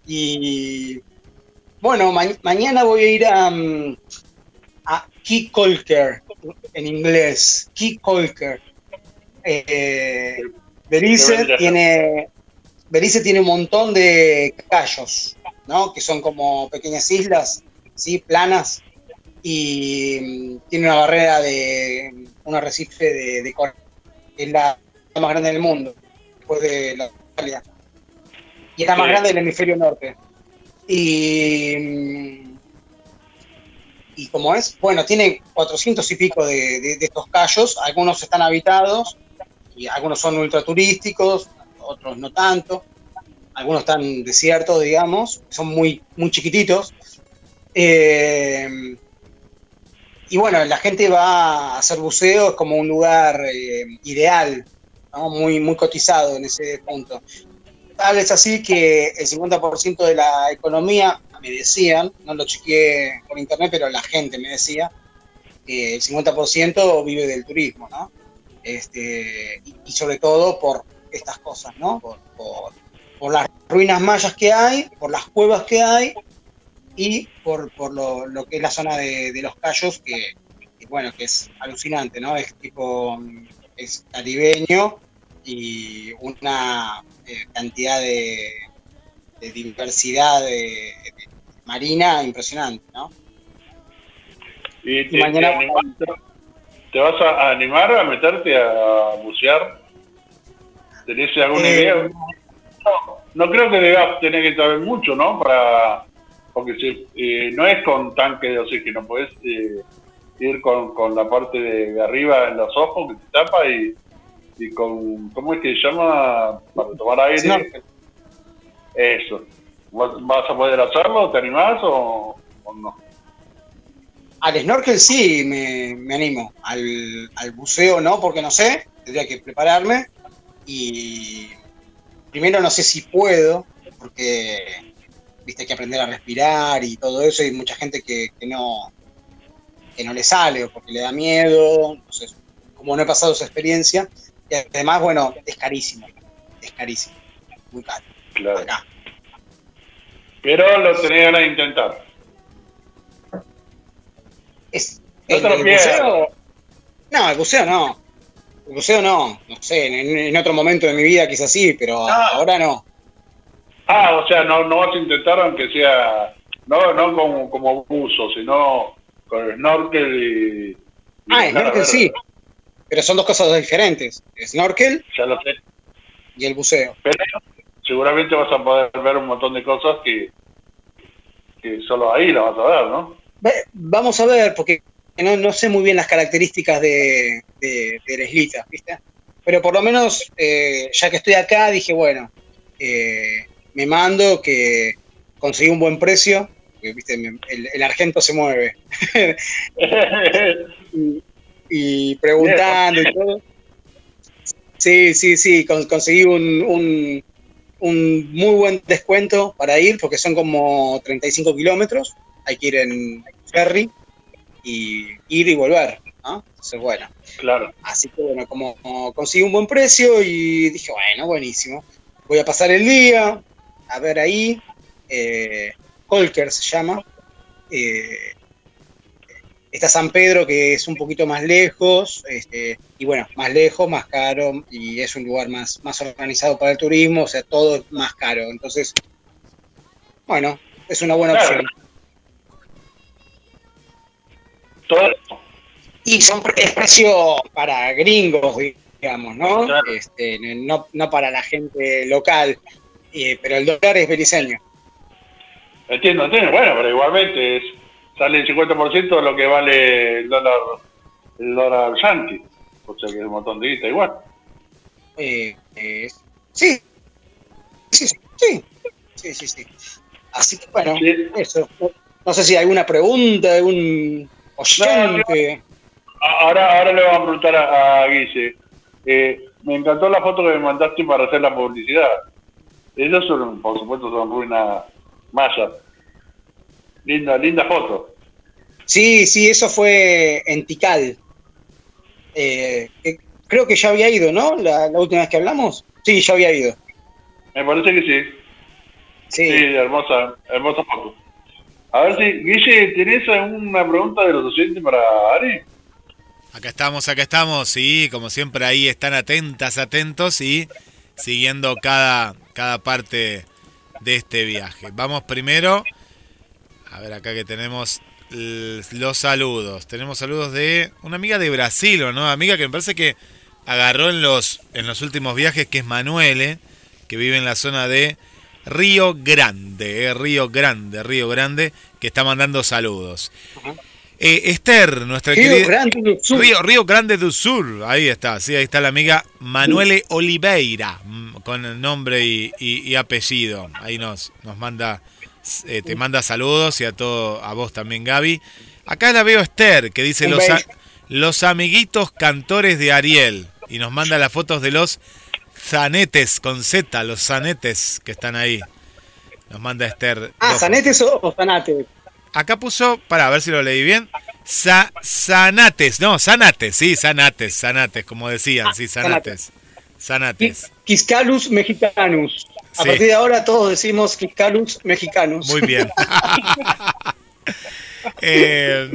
y bueno ma- mañana voy a ir a mm, a Key Colker en inglés Key Colker eh, Belice tiene Belice tiene un montón de cayos, ¿no? Que son como pequeñas islas, ¿sí? Planas. Y mm, tiene una barrera de un arrecife de, de coral, que es la más grande del mundo, después de la Australia. Y es la más grande del hemisferio norte. Y. mm, ¿Y cómo es? Bueno, tiene 400 y pico de, de- de estos callos, algunos están habitados y algunos son ultraturísticos, otros no tanto, algunos están desiertos, digamos, son muy, muy chiquititos. Eh, y bueno, la gente va a hacer buceo, es como un lugar eh, ideal, ¿no? muy, muy cotizado en ese punto. Tal es así que el 50% de la economía, me decían, no lo chequeé por internet, pero la gente me decía, que el 50% vive del turismo, ¿no? Este, y sobre todo por estas cosas, ¿no? Por, por- por las ruinas mayas que hay, por las cuevas que hay y por, por lo, lo que es la zona de, de los Cayos, que, que, bueno, que es alucinante, ¿no? Es tipo, mm, es caribeño y una eh, cantidad de, de diversidad de, marina impresionante, ¿no? ¿Y te, Y mañana- te vas a a animar a meterte a bucear? ¿Tenés alguna Eh, idea? No, no creo que debas tener que saber mucho, ¿no? Para Porque si, eh, no es con tanque de oxígeno, puedes eh, ir con, con la parte de, arriba en los ojos que te tapa y, y con, ¿cómo es que se llama? Para tomar aire. Eso. ¿Vas vas a poder hacerlo? ¿Te animás o, o no? Al snorkel sí me, me animo. Al, al buceo no, porque no sé. Tendría que prepararme. Y primero no sé si puedo, porque viste hay que aprender a respirar y todo eso. Y mucha gente que, que no que no le sale o porque le da miedo. Entonces, como no he pasado esa experiencia, y además, bueno, es carísimo. Es carísimo. Muy caro. Claro. Acá. Pero lo tenés ganas de intentar. Es, No el, lo pierdas. buceo. No, el buceo no. El buceo no. No sé, en, en otro momento de mi vida quizás sí, pero Ah. ahora no. Ah, o sea, no, no vas a intentar aunque sea, no, no como, como buzo, sino con el snorkel y... y Ah, a snorkel sí. Pero son dos cosas diferentes. Snorkel, Ya lo sé. y el buceo. Pero seguramente vas a poder ver un montón de cosas que, que solo ahí la vas a ver, ¿no? Vamos a ver, porque no, no sé muy bien las características de, de, de la islita, ¿viste? Pero por lo menos, eh, ya que estoy acá, dije, bueno, eh, me mando que conseguí un buen precio, que, ¿viste? Me- el, el argento se mueve. [LAUGHS] y, y preguntando y todo. Sí, sí, sí, con- conseguí un, un, un muy buen descuento para ir, porque son como 35 kilómetros, hay que ir en ferry y ir y volver, ¿no? Entonces, bueno, claro. así que bueno, como, como conseguí un buen precio y dije, bueno, buenísimo, voy a pasar el día, a ver ahí, eh, Colker se llama, eh, está San Pedro que es un poquito más lejos, este, y bueno, más lejos, más caro, y es un lugar más, más organizado para el turismo, o sea, todo es más caro. Entonces, bueno, es una buena Claro. opción. Todo, Y son, es precio para gringos, digamos, ¿no? Claro. Este, no, no para la gente local, eh, pero el dólar es beliceño. entiendo, entiendo. Bueno, pero igualmente es, sale el 50% de lo que vale el dólar, el dólar yankee. O sea que es un montón de guita igual. Eh, eh, sí, sí, sí, sí, sí, sí, sí. Así que bueno, Sí. eso. No, no sé si hay alguna pregunta, algún oyente. Ahora, ahora le vamos a preguntar a, a Guille. Eh, me encantó la foto que me mandaste para hacer la publicidad. Ellos son, por supuesto, son ruina maya. Linda, linda foto. Sí, sí, eso fue en Tikal. Eh, eh, creo que ya había ido, ¿no? La, la última vez que hablamos. Sí, ya había ido. Me parece que sí. Sí. Sí, hermosa, hermosa foto. A ver si, Guille, ¿tenés alguna pregunta de los oyentes para Ari? Acá estamos, acá estamos, sí, como siempre ahí están atentas, atentos y siguiendo cada, cada parte de este viaje. Vamos primero, a ver acá que tenemos los saludos. Tenemos saludos de una amiga de Brasil, ¿o ¿no? Amiga que me parece que agarró en los, en los últimos viajes, que es Manuele, que vive en la zona de Río Grande, eh, Río Grande, Río Grande, que está mandando saludos. Eh, Esther, nuestra Río querida... Grande do Sul. Río, Río Grande do Sur, ahí está, sí, ahí está la amiga Manuele Oliveira, mm, con el nombre y, y- y apellido. Ahí nos, nos manda, eh, te manda saludos y a todo, a vos también, Gaby. Acá la veo Esther, que dice los, a- los amiguitos cantores de Ariel. Y nos manda las fotos de los zanetes con Z, los zanetes que están ahí. Nos manda Esther. Ah, dos ¿Zanetes o, o Zanates? Acá puso, para ver si lo leí bien, Sa- Zanates, no, Zanates, sí, Zanates, Zanates, como decían, sí, Zanates. Zanates. Quiscalus mexicanus. A Sí. partir de ahora todos decimos Quiscalus mexicanus. Muy bien. [LAUGHS] Eh,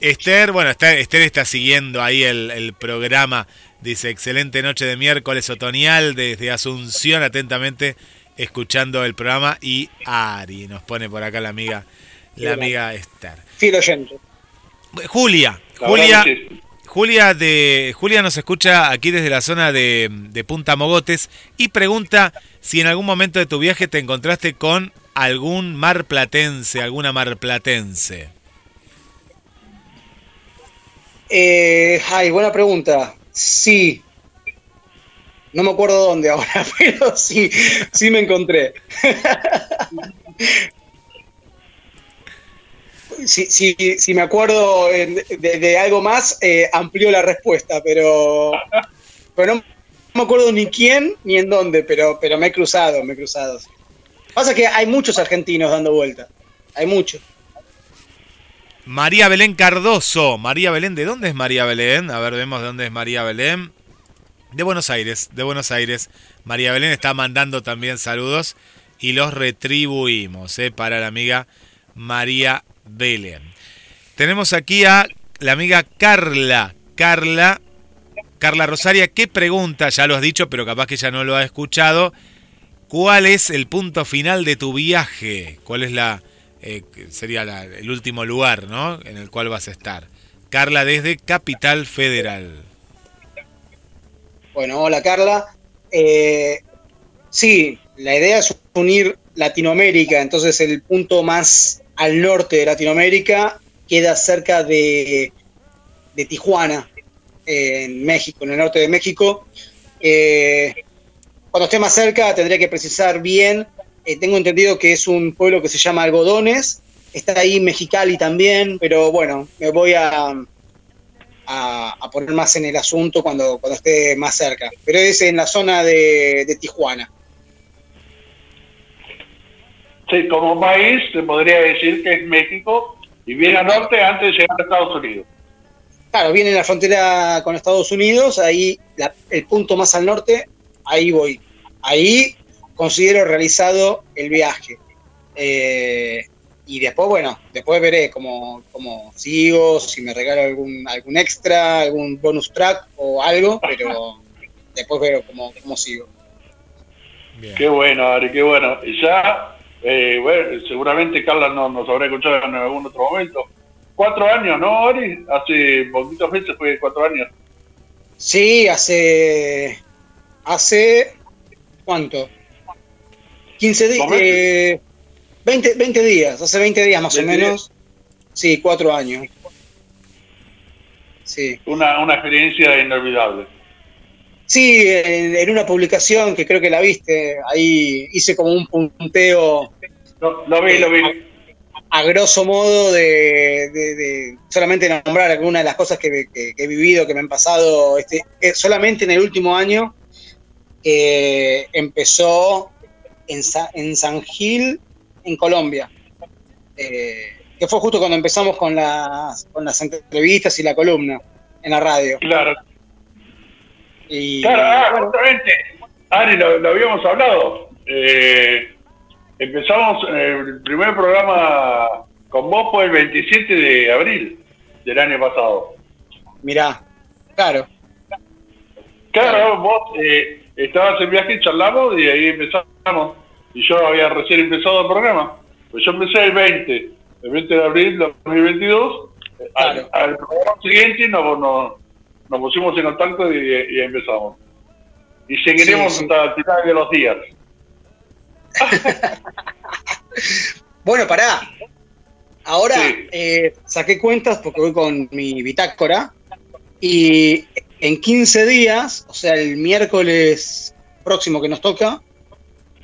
Esther, bueno, Esther está siguiendo ahí el, el programa. Dice, excelente noche de miércoles otoñal desde Asunción, atentamente escuchando el programa. Y Ari, nos pone por acá la amiga, la amiga Esther. Fiel oyente. Julia, La Julia. Julia de Julia nos escucha aquí desde la zona de, de Punta Mogotes y pregunta si en algún momento de tu viaje te encontraste con algún marplatense, alguna marplatense. Eh, ay, buena pregunta. Sí. No me acuerdo dónde ahora, [LAUGHS] pero sí, sí me encontré. [LAUGHS] Si, si, si me acuerdo de, algo más, eh, amplió la respuesta, pero, pero no me acuerdo ni quién ni en dónde, pero, pero me he cruzado, me he cruzado. Pasa que hay muchos argentinos dando vuelta. Hay muchos. María Belén Cardoso. María Belén, ¿de dónde es María Belén? A ver, vemos de dónde es María Belén. De Buenos Aires, de Buenos Aires. María Belén está mandando también saludos y los retribuimos ¿eh? para la amiga María Belén. Tenemos aquí a la amiga Carla. Carla, Carla Rosaria, ¿qué pregunta? Ya lo has dicho, pero capaz que ya no lo ha escuchado. ¿Cuál es el punto final de tu viaje? ¿Cuál es la eh, sería el último lugar, ¿no? En el cual vas a estar. Carla desde Capital Federal. Bueno, hola Carla. Eh, sí, la idea es unir Latinoamérica, entonces el punto más al norte de Latinoamérica queda cerca de, de Tijuana, en México, en el norte de México. Eh, cuando esté más cerca tendría que precisar bien. Eh, tengo entendido que es un pueblo que se llama Algodones. Está ahí Mexicali también, pero bueno, me voy a, a, poner más en el asunto cuando, esté más cerca. Pero es en la zona de Tijuana. Sí, como país se podría decir que es México y bien al norte antes de llegar a Estados Unidos. Claro, viene la frontera con Estados Unidos, ahí la- el punto más al norte, ahí voy. Ahí considero realizado el viaje. Eh, y después, bueno, después veré cómo, cómo sigo, si me regalo algún, algún extra, algún bonus track o algo, pero [LAUGHS] después veo cómo, cómo sigo. Bien. Qué bueno, Ari, qué bueno. Y ya, eh, bueno, seguramente Carla no, nos habrá escuchado en algún otro momento. Cuatro años, ¿no, Ari? Hace poquitos meses fue cuatro años. Sí, hace. Hace. ¿Cuánto? 15 días. Eh, 20, 20 días, hace 20 días más o 20 menos. Sí, cuatro años. Sí. Una, una experiencia inolvidable. Sí, en, en una publicación que creo que la viste, ahí hice como un punteo Lo, lo vi, lo vi. a grosso modo de, de- de solamente nombrar algunas de las cosas que, que- que he vivido, que me han pasado este, eh, solamente en el último año, que empezó en, Sa- en San Gil, en Colombia, Eh, que fue justo cuando empezamos con las, con las entrevistas y la columna en la radio. Claro, Y, claro, ah, bueno, justamente. Ari, lo, lo habíamos hablado. Eh, empezamos eh, el primer programa con vos fue el 27 de abril del año pasado. mirá, claro, Claro, vos eh, estabas en viaje y charlamos y ahí empezamos. Y yo había recién empezado el programa. Pues yo empecé el 20, el 20 de abril de 2022. Eh, Claro. Al, al programa siguiente nos, nos, nos pusimos en contacto y, y empezamos. Y seguiremos Sí, sí. hasta el final de los días. [LAUGHS] Bueno, pará. Ahora Sí. eh, saqué cuentas porque voy con mi bitácora y en 15 días, o sea, el miércoles próximo que nos toca,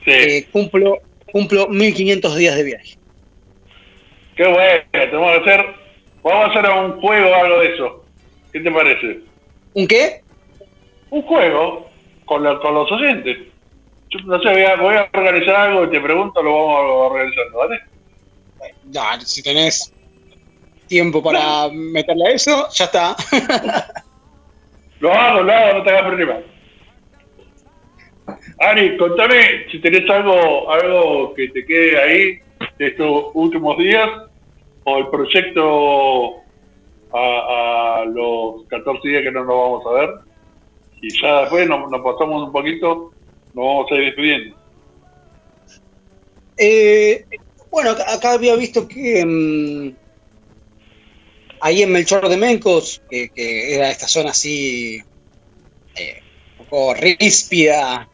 Sí, eh, cumplo, cumplo 1500 días de viaje. qué bueno. Tenemos que hacer, vamos a hacer un juego o algo de eso. ¿Qué te parece? ¿Un qué? un juego con, la- con los oyentes. Yo no sé, voy a, voy a organizar algo y te pregunto, lo vamos a organizando, ¿vale? Ya, si tenés tiempo para meterle a eso, ya está. [LAUGHS] Lo hago, lo hago, no te hagas problema. Ari, contame si tenés algo, algo que te quede ahí de estos últimos días o el proyecto a, a los 14 días que no nos vamos a ver. Y ya después nos, nos pasamos un poquito, nos vamos a ir despidiendo. Eh, bueno, acá, había visto que mm, ahí en Melchor de Mencos, que, que era esta zona así eh, un poco ríspida,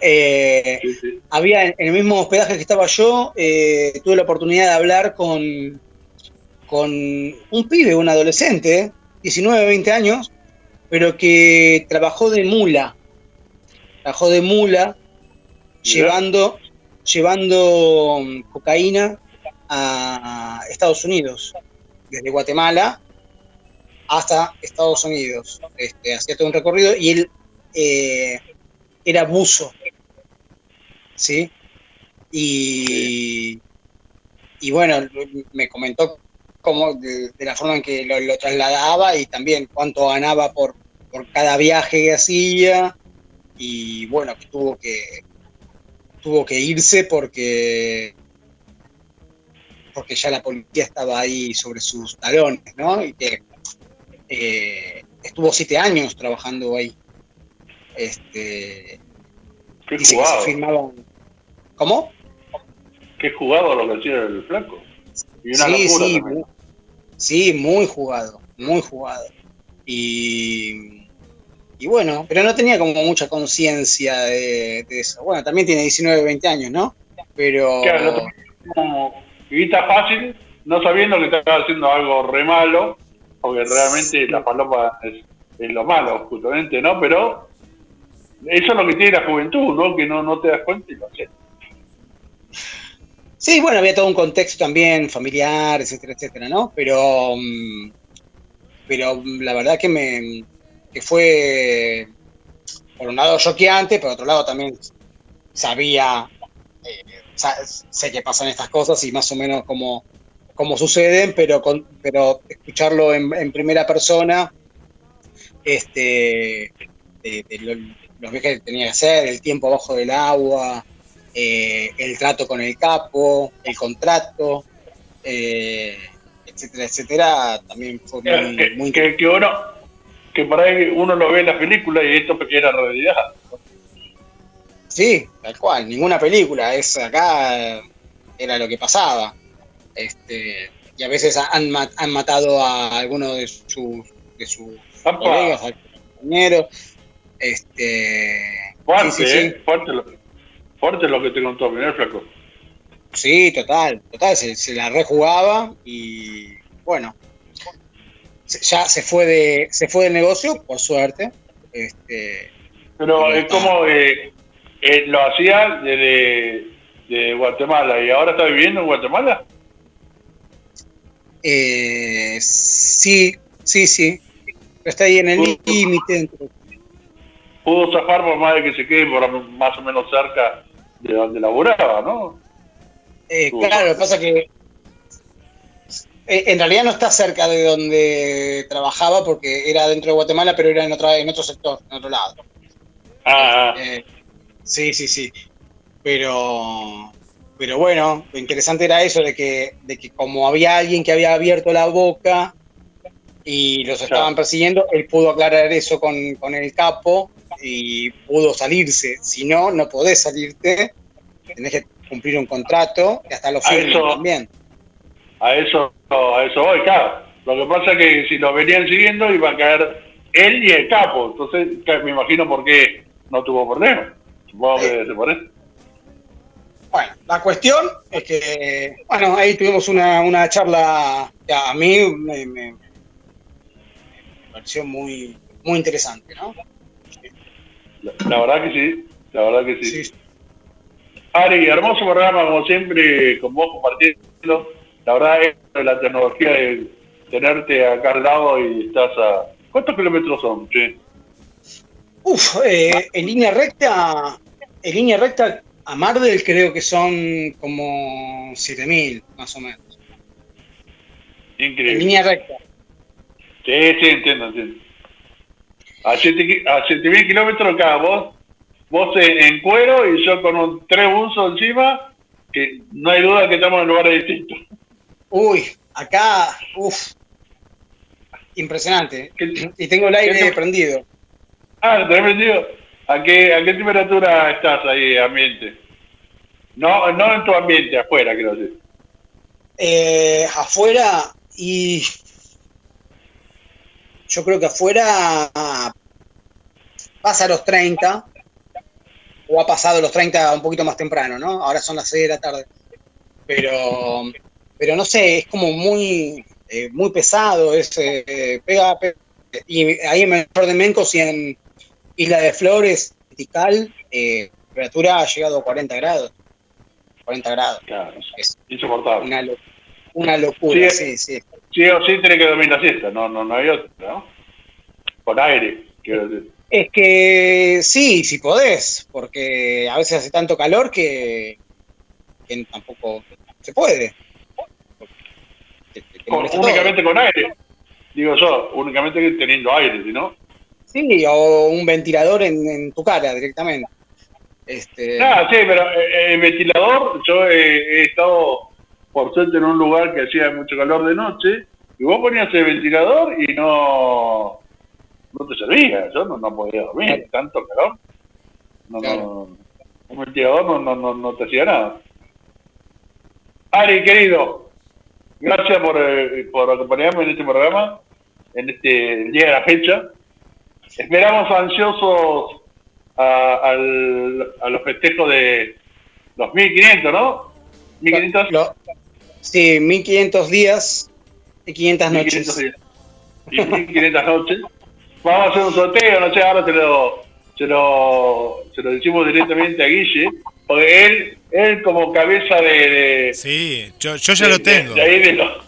eh, Sí, sí. había en el mismo hospedaje que estaba yo, eh, tuve la oportunidad de hablar con, con un pibe, un adolescente, 19, 20 años, pero que trabajó de mula. Trabajó de mula, llevando, llevando mm, cocaína a Estados Unidos, desde Guatemala hasta Estados Unidos. Este, hacía todo un recorrido y él eh, era buzo. ¿Sí? Y, y bueno, me comentó cómo, de, de la forma en que lo, lo trasladaba y también cuánto ganaba por, por cada viaje que hacía. Y bueno, que tuvo que tuvo que irse porque porque ya la policía estaba ahí sobre sus talones, ¿no? Y que eh, estuvo siete años trabajando ahí. Este, Qué dice que se firmaban. ¿Cómo? qué jugado lo que hacía el flaco. Y una sí, sí, sí, muy jugado, muy jugado. Y, y bueno, pero no tenía como mucha conciencia de, de eso. Bueno, también tiene 19, 20 años, ¿no? Pero... Claro, como guita fácil, no sabiendo que estaba haciendo algo re malo, porque realmente la palopa es, es lo malo, justamente, ¿no? Pero eso es lo que tiene la juventud, ¿no? Que no, no te das cuenta y lo haces. Sí, bueno, había todo un contexto también familiar, etcétera, etcétera, ¿no? Pero, mm, pero la verdad que me que fue, por un lado, choqueante, por otro lado también sabía, eh, sé que pasan estas cosas y más o menos cómo, cómo suceden, pero, con, pero escucharlo en, en primera persona, este, de, de lo- los viajes que tenía que hacer, el tiempo abajo del agua, eh, el trato con el capo, el contrato, eh, etcétera, etcétera, también fue muy, que, muy que, que uno, que por ahí uno lo ve en las películas y esto era realidad. Sí, tal cual, ninguna película, es acá eh, era lo que pasaba. Este, y a veces han, han matado a alguno de sus, de sus Apa. colegas, a compañeros. Este, Fuerte, sí, sí, sí. ¿eh? Fuerte lo, fuerte lo que te contó, el flaco. Sí, total, total, se, se la rejugaba y bueno, ya se fue de, se fue del negocio, por suerte. Este, Pero es como eh, eh, lo hacía desde de Guatemala y ahora está viviendo en Guatemala. eh, sí, sí, sí, pero está ahí en el límite. Pudo zafar por más de que se quede por más o menos cerca de donde laburaba, ¿no? Eh, claro, lo que pasa que en realidad no está cerca de donde trabajaba porque era dentro de Guatemala, pero era en, otra, en otro sector, en otro lado. Ah, ah. Eh, sí, sí, sí. Pero, pero bueno, lo interesante era eso de que, de que como había alguien que había abierto la boca y los estaban Claro. persiguiendo, él pudo aclarar eso con, con el capo y pudo salirse. Si no, no podés salirte, tenés que cumplir un contrato y hasta lo eso- también. A eso a eso voy, claro. Lo que pasa es que si lo venían siguiendo iba a caer él y el capo. Entonces me imagino por qué no tuvo problema. Supongo que debe ser por eso. Bueno, la cuestión es que, bueno, ahí tuvimos una, una charla que a mí me, me- me pareció muy, muy interesante, ¿no? La, la verdad que sí, la verdad que sí. Sí, Ari, hermoso programa como siempre, con vos compartiendo. La verdad es la tecnología de tenerte acá al lado y estás a... ¿Cuántos kilómetros son? Che? Uf, eh, en línea recta, en línea recta a Mardel creo que son como 7000, más o menos. En Increíble. línea recta. Sí, sí, entiendo, entiendo. A 7.000 kilómetros acá, vos, vos en, en cuero y yo con un tres buzos encima, que no hay duda que estamos en lugares distintos. Uy, acá, uf, impresionante. ¿Qué- Y tengo el aire qué prendido. Ah, ¿te has vendido? ¿A qué, ¿A qué temperatura estás ahí, ambiente? No, no en tu ambiente, afuera, quiero decir. Eh, afuera y yo creo que afuera pasa los 30 o ha pasado los 30 un poquito más temprano, ¿no? Ahora son las 6 de la tarde. Pero, pero no sé, es como muy, eh, muy pesado, es, eh, pega, pe- y ahí en Menor de Mencos y en Isla de Flores, Tikal, eh, la temperatura ha llegado a 40 grados. 40 grados. Claro, Es insoportable. una, lo- una locura, Sí, sí, sí. Sí o sí tiene que dormir la siesta, no, no, no hay otra, ¿no? Con aire, quiero decir. Es que sí, si podés, porque a veces hace tanto calor que, que tampoco se puede. Con- todo. únicamente con aire. Digo yo, únicamente teniendo aire, no. Sí, o un ventilador en, en tu cara directamente. Este, Ah, sí, pero eh, el ventilador, yo he, he estado por suerte en un lugar que hacía mucho calor de noche, y vos ponías el ventilador y no, no te servía, yo no, no podía dormir, tanto calor. No, Claro. no, un ventilador no, no, no, no te hacía nada. Ari, querido, gracias por, eh, por acompañarme en este programa, en este el día de la fecha. esperamos ansiosos a, al- a los festejos de los 1500, ¿no? 1500, Lo- sí, 1500 días y 500 1500 noches. días. y 1500 noches. Vamos a hacer un sorteo, no sé, ahora se lo, se lo, se lo decimos directamente a Guille, porque él, él como cabeza de... de- Sí, yo, yo ya de- lo tengo. de ahí de los-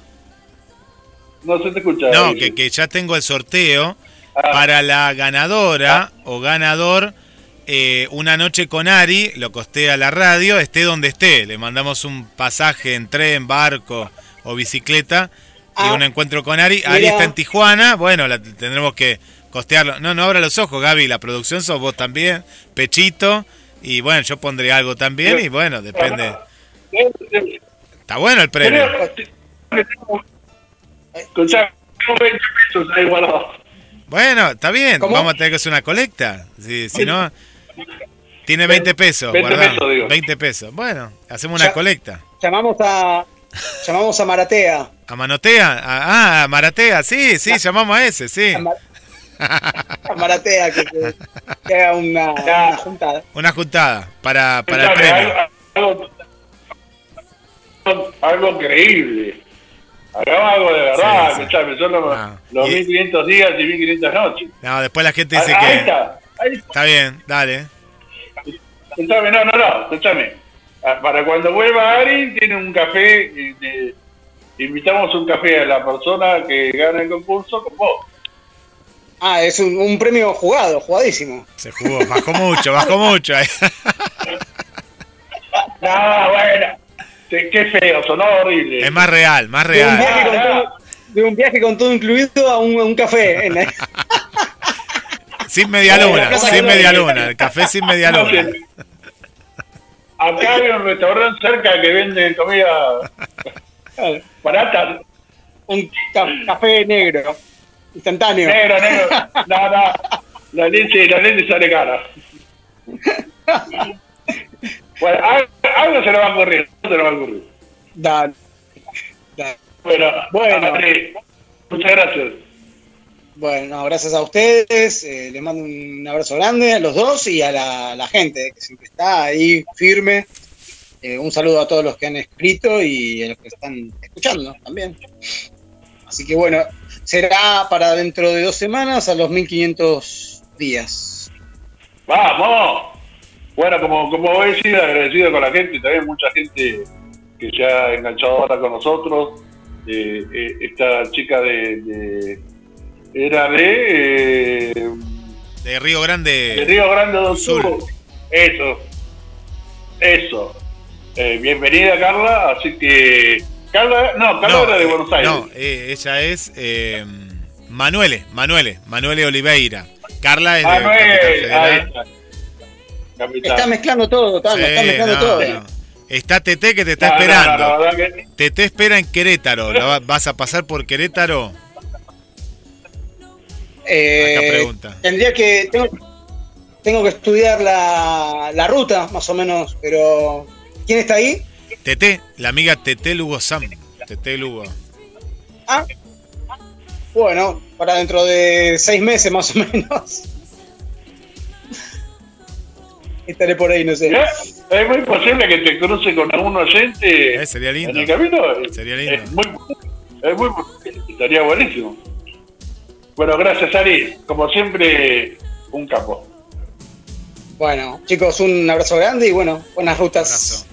No se te escucha. No, que, que ya tengo el sorteo Ah. para la ganadora o ganador. eh, una noche con Ari, lo costea la radio, esté donde esté. Le mandamos un pasaje en tren, barco o bicicleta y Ah. un encuentro con Ari. Ari está en Tijuana, bueno, la, tendremos que costearlo. No, no abra los ojos, Gaby, la producción sos vos también, Pechito. Y bueno, yo pondré algo también y bueno, depende. Está bueno el premio. Escuchá, tengo 20 pesos ahí guardados. Bueno, está bien, ¿Cómo? vamos a tener que hacer una colecta. Si, si no, tiene 20 pesos. 20 guardado. pesos, digo. 20 pesos. Bueno, hacemos una Ya. colecta. Llamamos a llamamos a Maratea. ¿A Manotea? Ah, a Maratea, sí, sí, llamamos a ese, sí. A, Ma- a Maratea que, que- que haga una, una juntada. Una juntada para, para el premio. algo, algo, algo creíble. Hagamos algo de verdad, Sí, sí. escuchame, son los, Ah, los y- 1500 días y 1500 noches. No, después la gente Ah, dice ahí que... está, ahí está. Está bien, dale. Escuchame, no, no, no, escuchame. Ah, Para cuando vuelva Ari, tiene un café. te- invitamos un café a la persona que gana el concurso con vos. Ah, es un, un premio jugado, jugadísimo. Se jugó, bajó mucho, bajó mucho. [LAUGHS] No, bueno, qué feo, sonó horrible. Es más real, más De un, real. viaje con todo, de un viaje con todo incluido a un, a un café. en la- [LAUGHS] Sin media luna, sin media luna. El café sin media No luna. Acá hay un restaurante cerca que vende comida barata. un ca- café negro, instantáneo. Negro, negro. No, no. La leche, la leche sale cara. Bueno, algo, algo se le va a ocurrir. algo se le va a ocurrir. Dale, dale. Bueno, Bueno. André, muchas gracias. Bueno, gracias a ustedes. eh, les mando un abrazo grande a los dos y a la, la gente que siempre está ahí firme. Eh, un saludo a todos los que han escrito y a los que están escuchando también. Así que bueno, será para dentro de dos semanas a los 1500 días. Vamos. Bueno, como, como voy a decir, agradecido con la gente, también mucha gente que se ha enganchado ahora con nosotros. Eh, eh, esta chica de, de- era de, eh, De Río de Grande. Río Grande do Sul. Sul. Eso, eso. Eh, bienvenida Carla, así que Carla, no, Carla era de eh, Buenos Aires. No, eh, ella es eh, Manuele, Manuele, Manuele Oliveira. Carla es de no Capital Federal. está. Capital. Está mezclando todo, Tano, está mezclando no, todo. no. Está Tete que te está No, no, esperando. no, que- Tete espera en Querétaro. ¿La va- ¿Vas a pasar por Querétaro? Eh, Acá pregunta. Tendría que. Tengo, tengo que estudiar la, la ruta, más o menos, pero. ¿Quién está ahí? Tete, la amiga Tete Lugo Sam. Tete Lugo. Ah, bueno, para dentro de seis meses más o menos. Estaré por ahí, no sé. Es muy posible que te cruce con algún oyente Eh, sería lindo. en el camino. Sería lindo. Es muy, es muy, estaría buenísimo. Bueno, gracias Ari. Como siempre, un capo. Bueno, chicos, un abrazo grande y bueno, buenas rutas.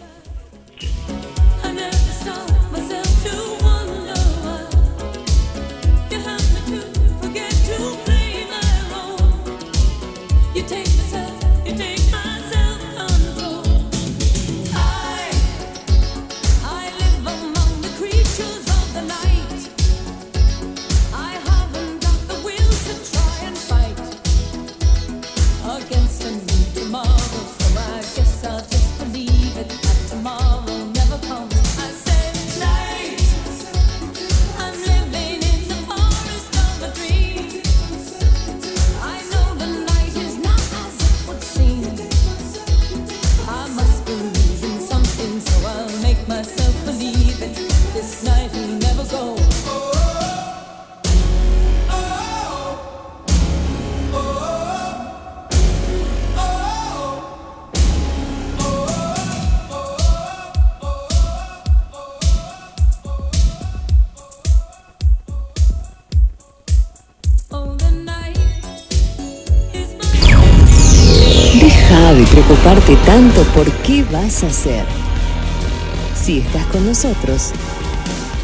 Por qué vas a hacer. Si estás con nosotros,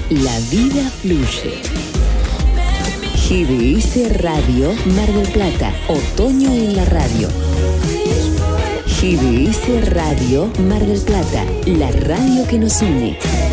la vida fluye. GDS Radio Mar del Plata, otoño en la radio. GDS Radio Mar del Plata, la radio que nos une.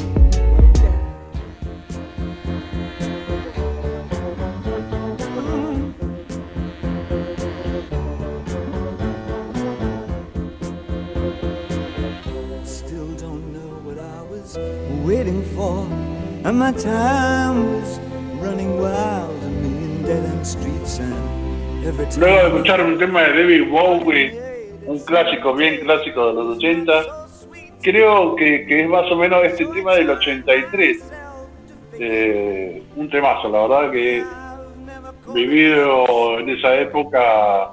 Luego de escuchar un tema de David Bowie, un clásico, bien clásico de los 80, creo que, es más o menos este tema del 83. Eh, un temazo, la verdad que vivido en esa época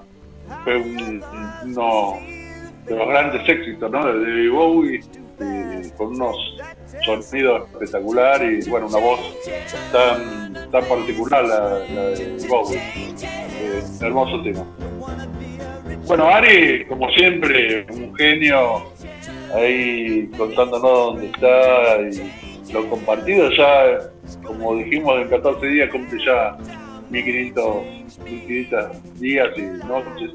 fue un- uno de los grandes éxitos ¿no? de David Bowie. Y con unos sonidos espectaculares y bueno, una voz tan, tan particular la, de Bowie. Eh, hermoso tema. Bueno, Ari, como siempre, un genio ahí contándonos dónde está y lo compartido ya, como dijimos, en 14 días cumple ya 1500, 1500 días y noches.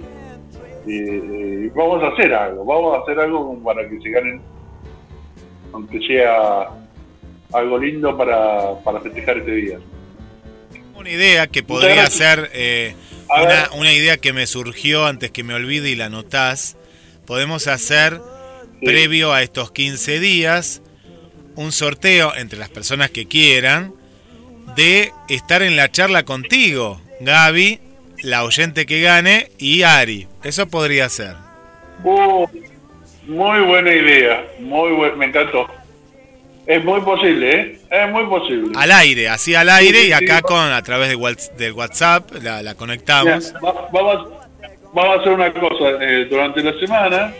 Y, eh, vamos a hacer algo, vamos a hacer algo para que se ganen, aunque sea algo lindo para, para festejar este día. Una idea que podría ser eh, una, una idea que me surgió antes que me olvide y la notás. Podemos hacer, Sí. previo a estos 15 días, un sorteo entre las personas que quieran de estar en la charla contigo, Gaby, la oyente que gane y Ari. Eso podría ser. Uh, muy buena idea, muy buen, me encantó. Es muy posible, ¿eh? Es muy posible. Al aire, así al aire Sí, y acá sí. con a través de Whats- del WhatsApp la, la conectamos. Va- vamos, vamos a hacer una cosa. eh, durante la semana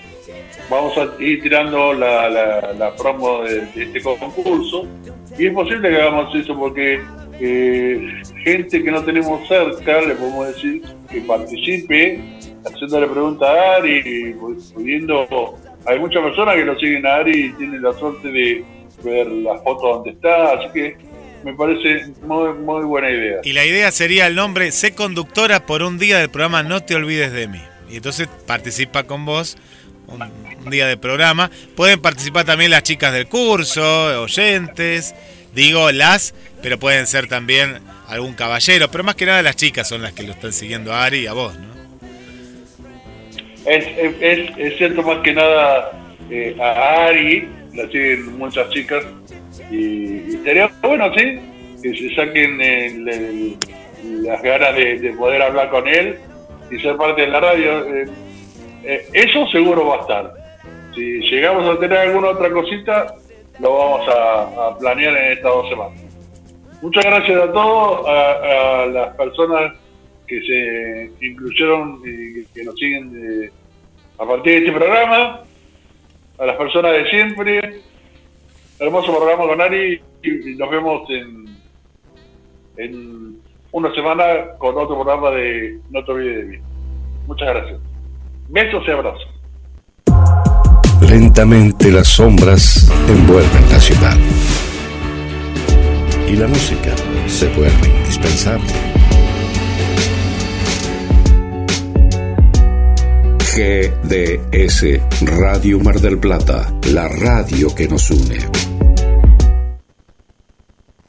vamos a ir tirando la, la, la promo de, de este concurso. Y es posible que hagamos eso porque eh, gente que no tenemos cerca, le podemos decir que participe haciéndole preguntas a Ari pudiendo... Hay muchas personas que lo siguen a Ari y tienen la suerte de ver la foto donde está, así que me parece muy, muy buena idea. Y la idea sería el nombre, sé conductora por un día del programa No te olvides de mí. Y entonces participa con vos un, un día de programa. Pueden participar también las chicas del curso, oyentes, digo las, pero pueden ser también algún caballero, pero más que nada las chicas son las que lo están siguiendo a Ari y a vos, ¿no? Es, cierto más que nada eh, a Ari, la siguen muchas chicas, y, y sería bueno, sí, que se saquen el- las ganas de, de poder hablar con él y ser parte de la radio. Eh, eh, eso seguro va a estar. Si llegamos a tener alguna otra cosita, lo vamos a, a planear en estas dos semanas. Muchas gracias a todos, a, a las personas que se incluyeron y que nos siguen a partir de este programa, a las personas de siempre. Hermoso programa con Ari y y nos vemos en, en una semana con otro programa de No te olvides de mí. Muchas gracias. Besos y abrazos. Lentamente las sombras envuelven la ciudad. Y la música se vuelve indispensable. GDS Radio Mar del Plata, la radio que nos une.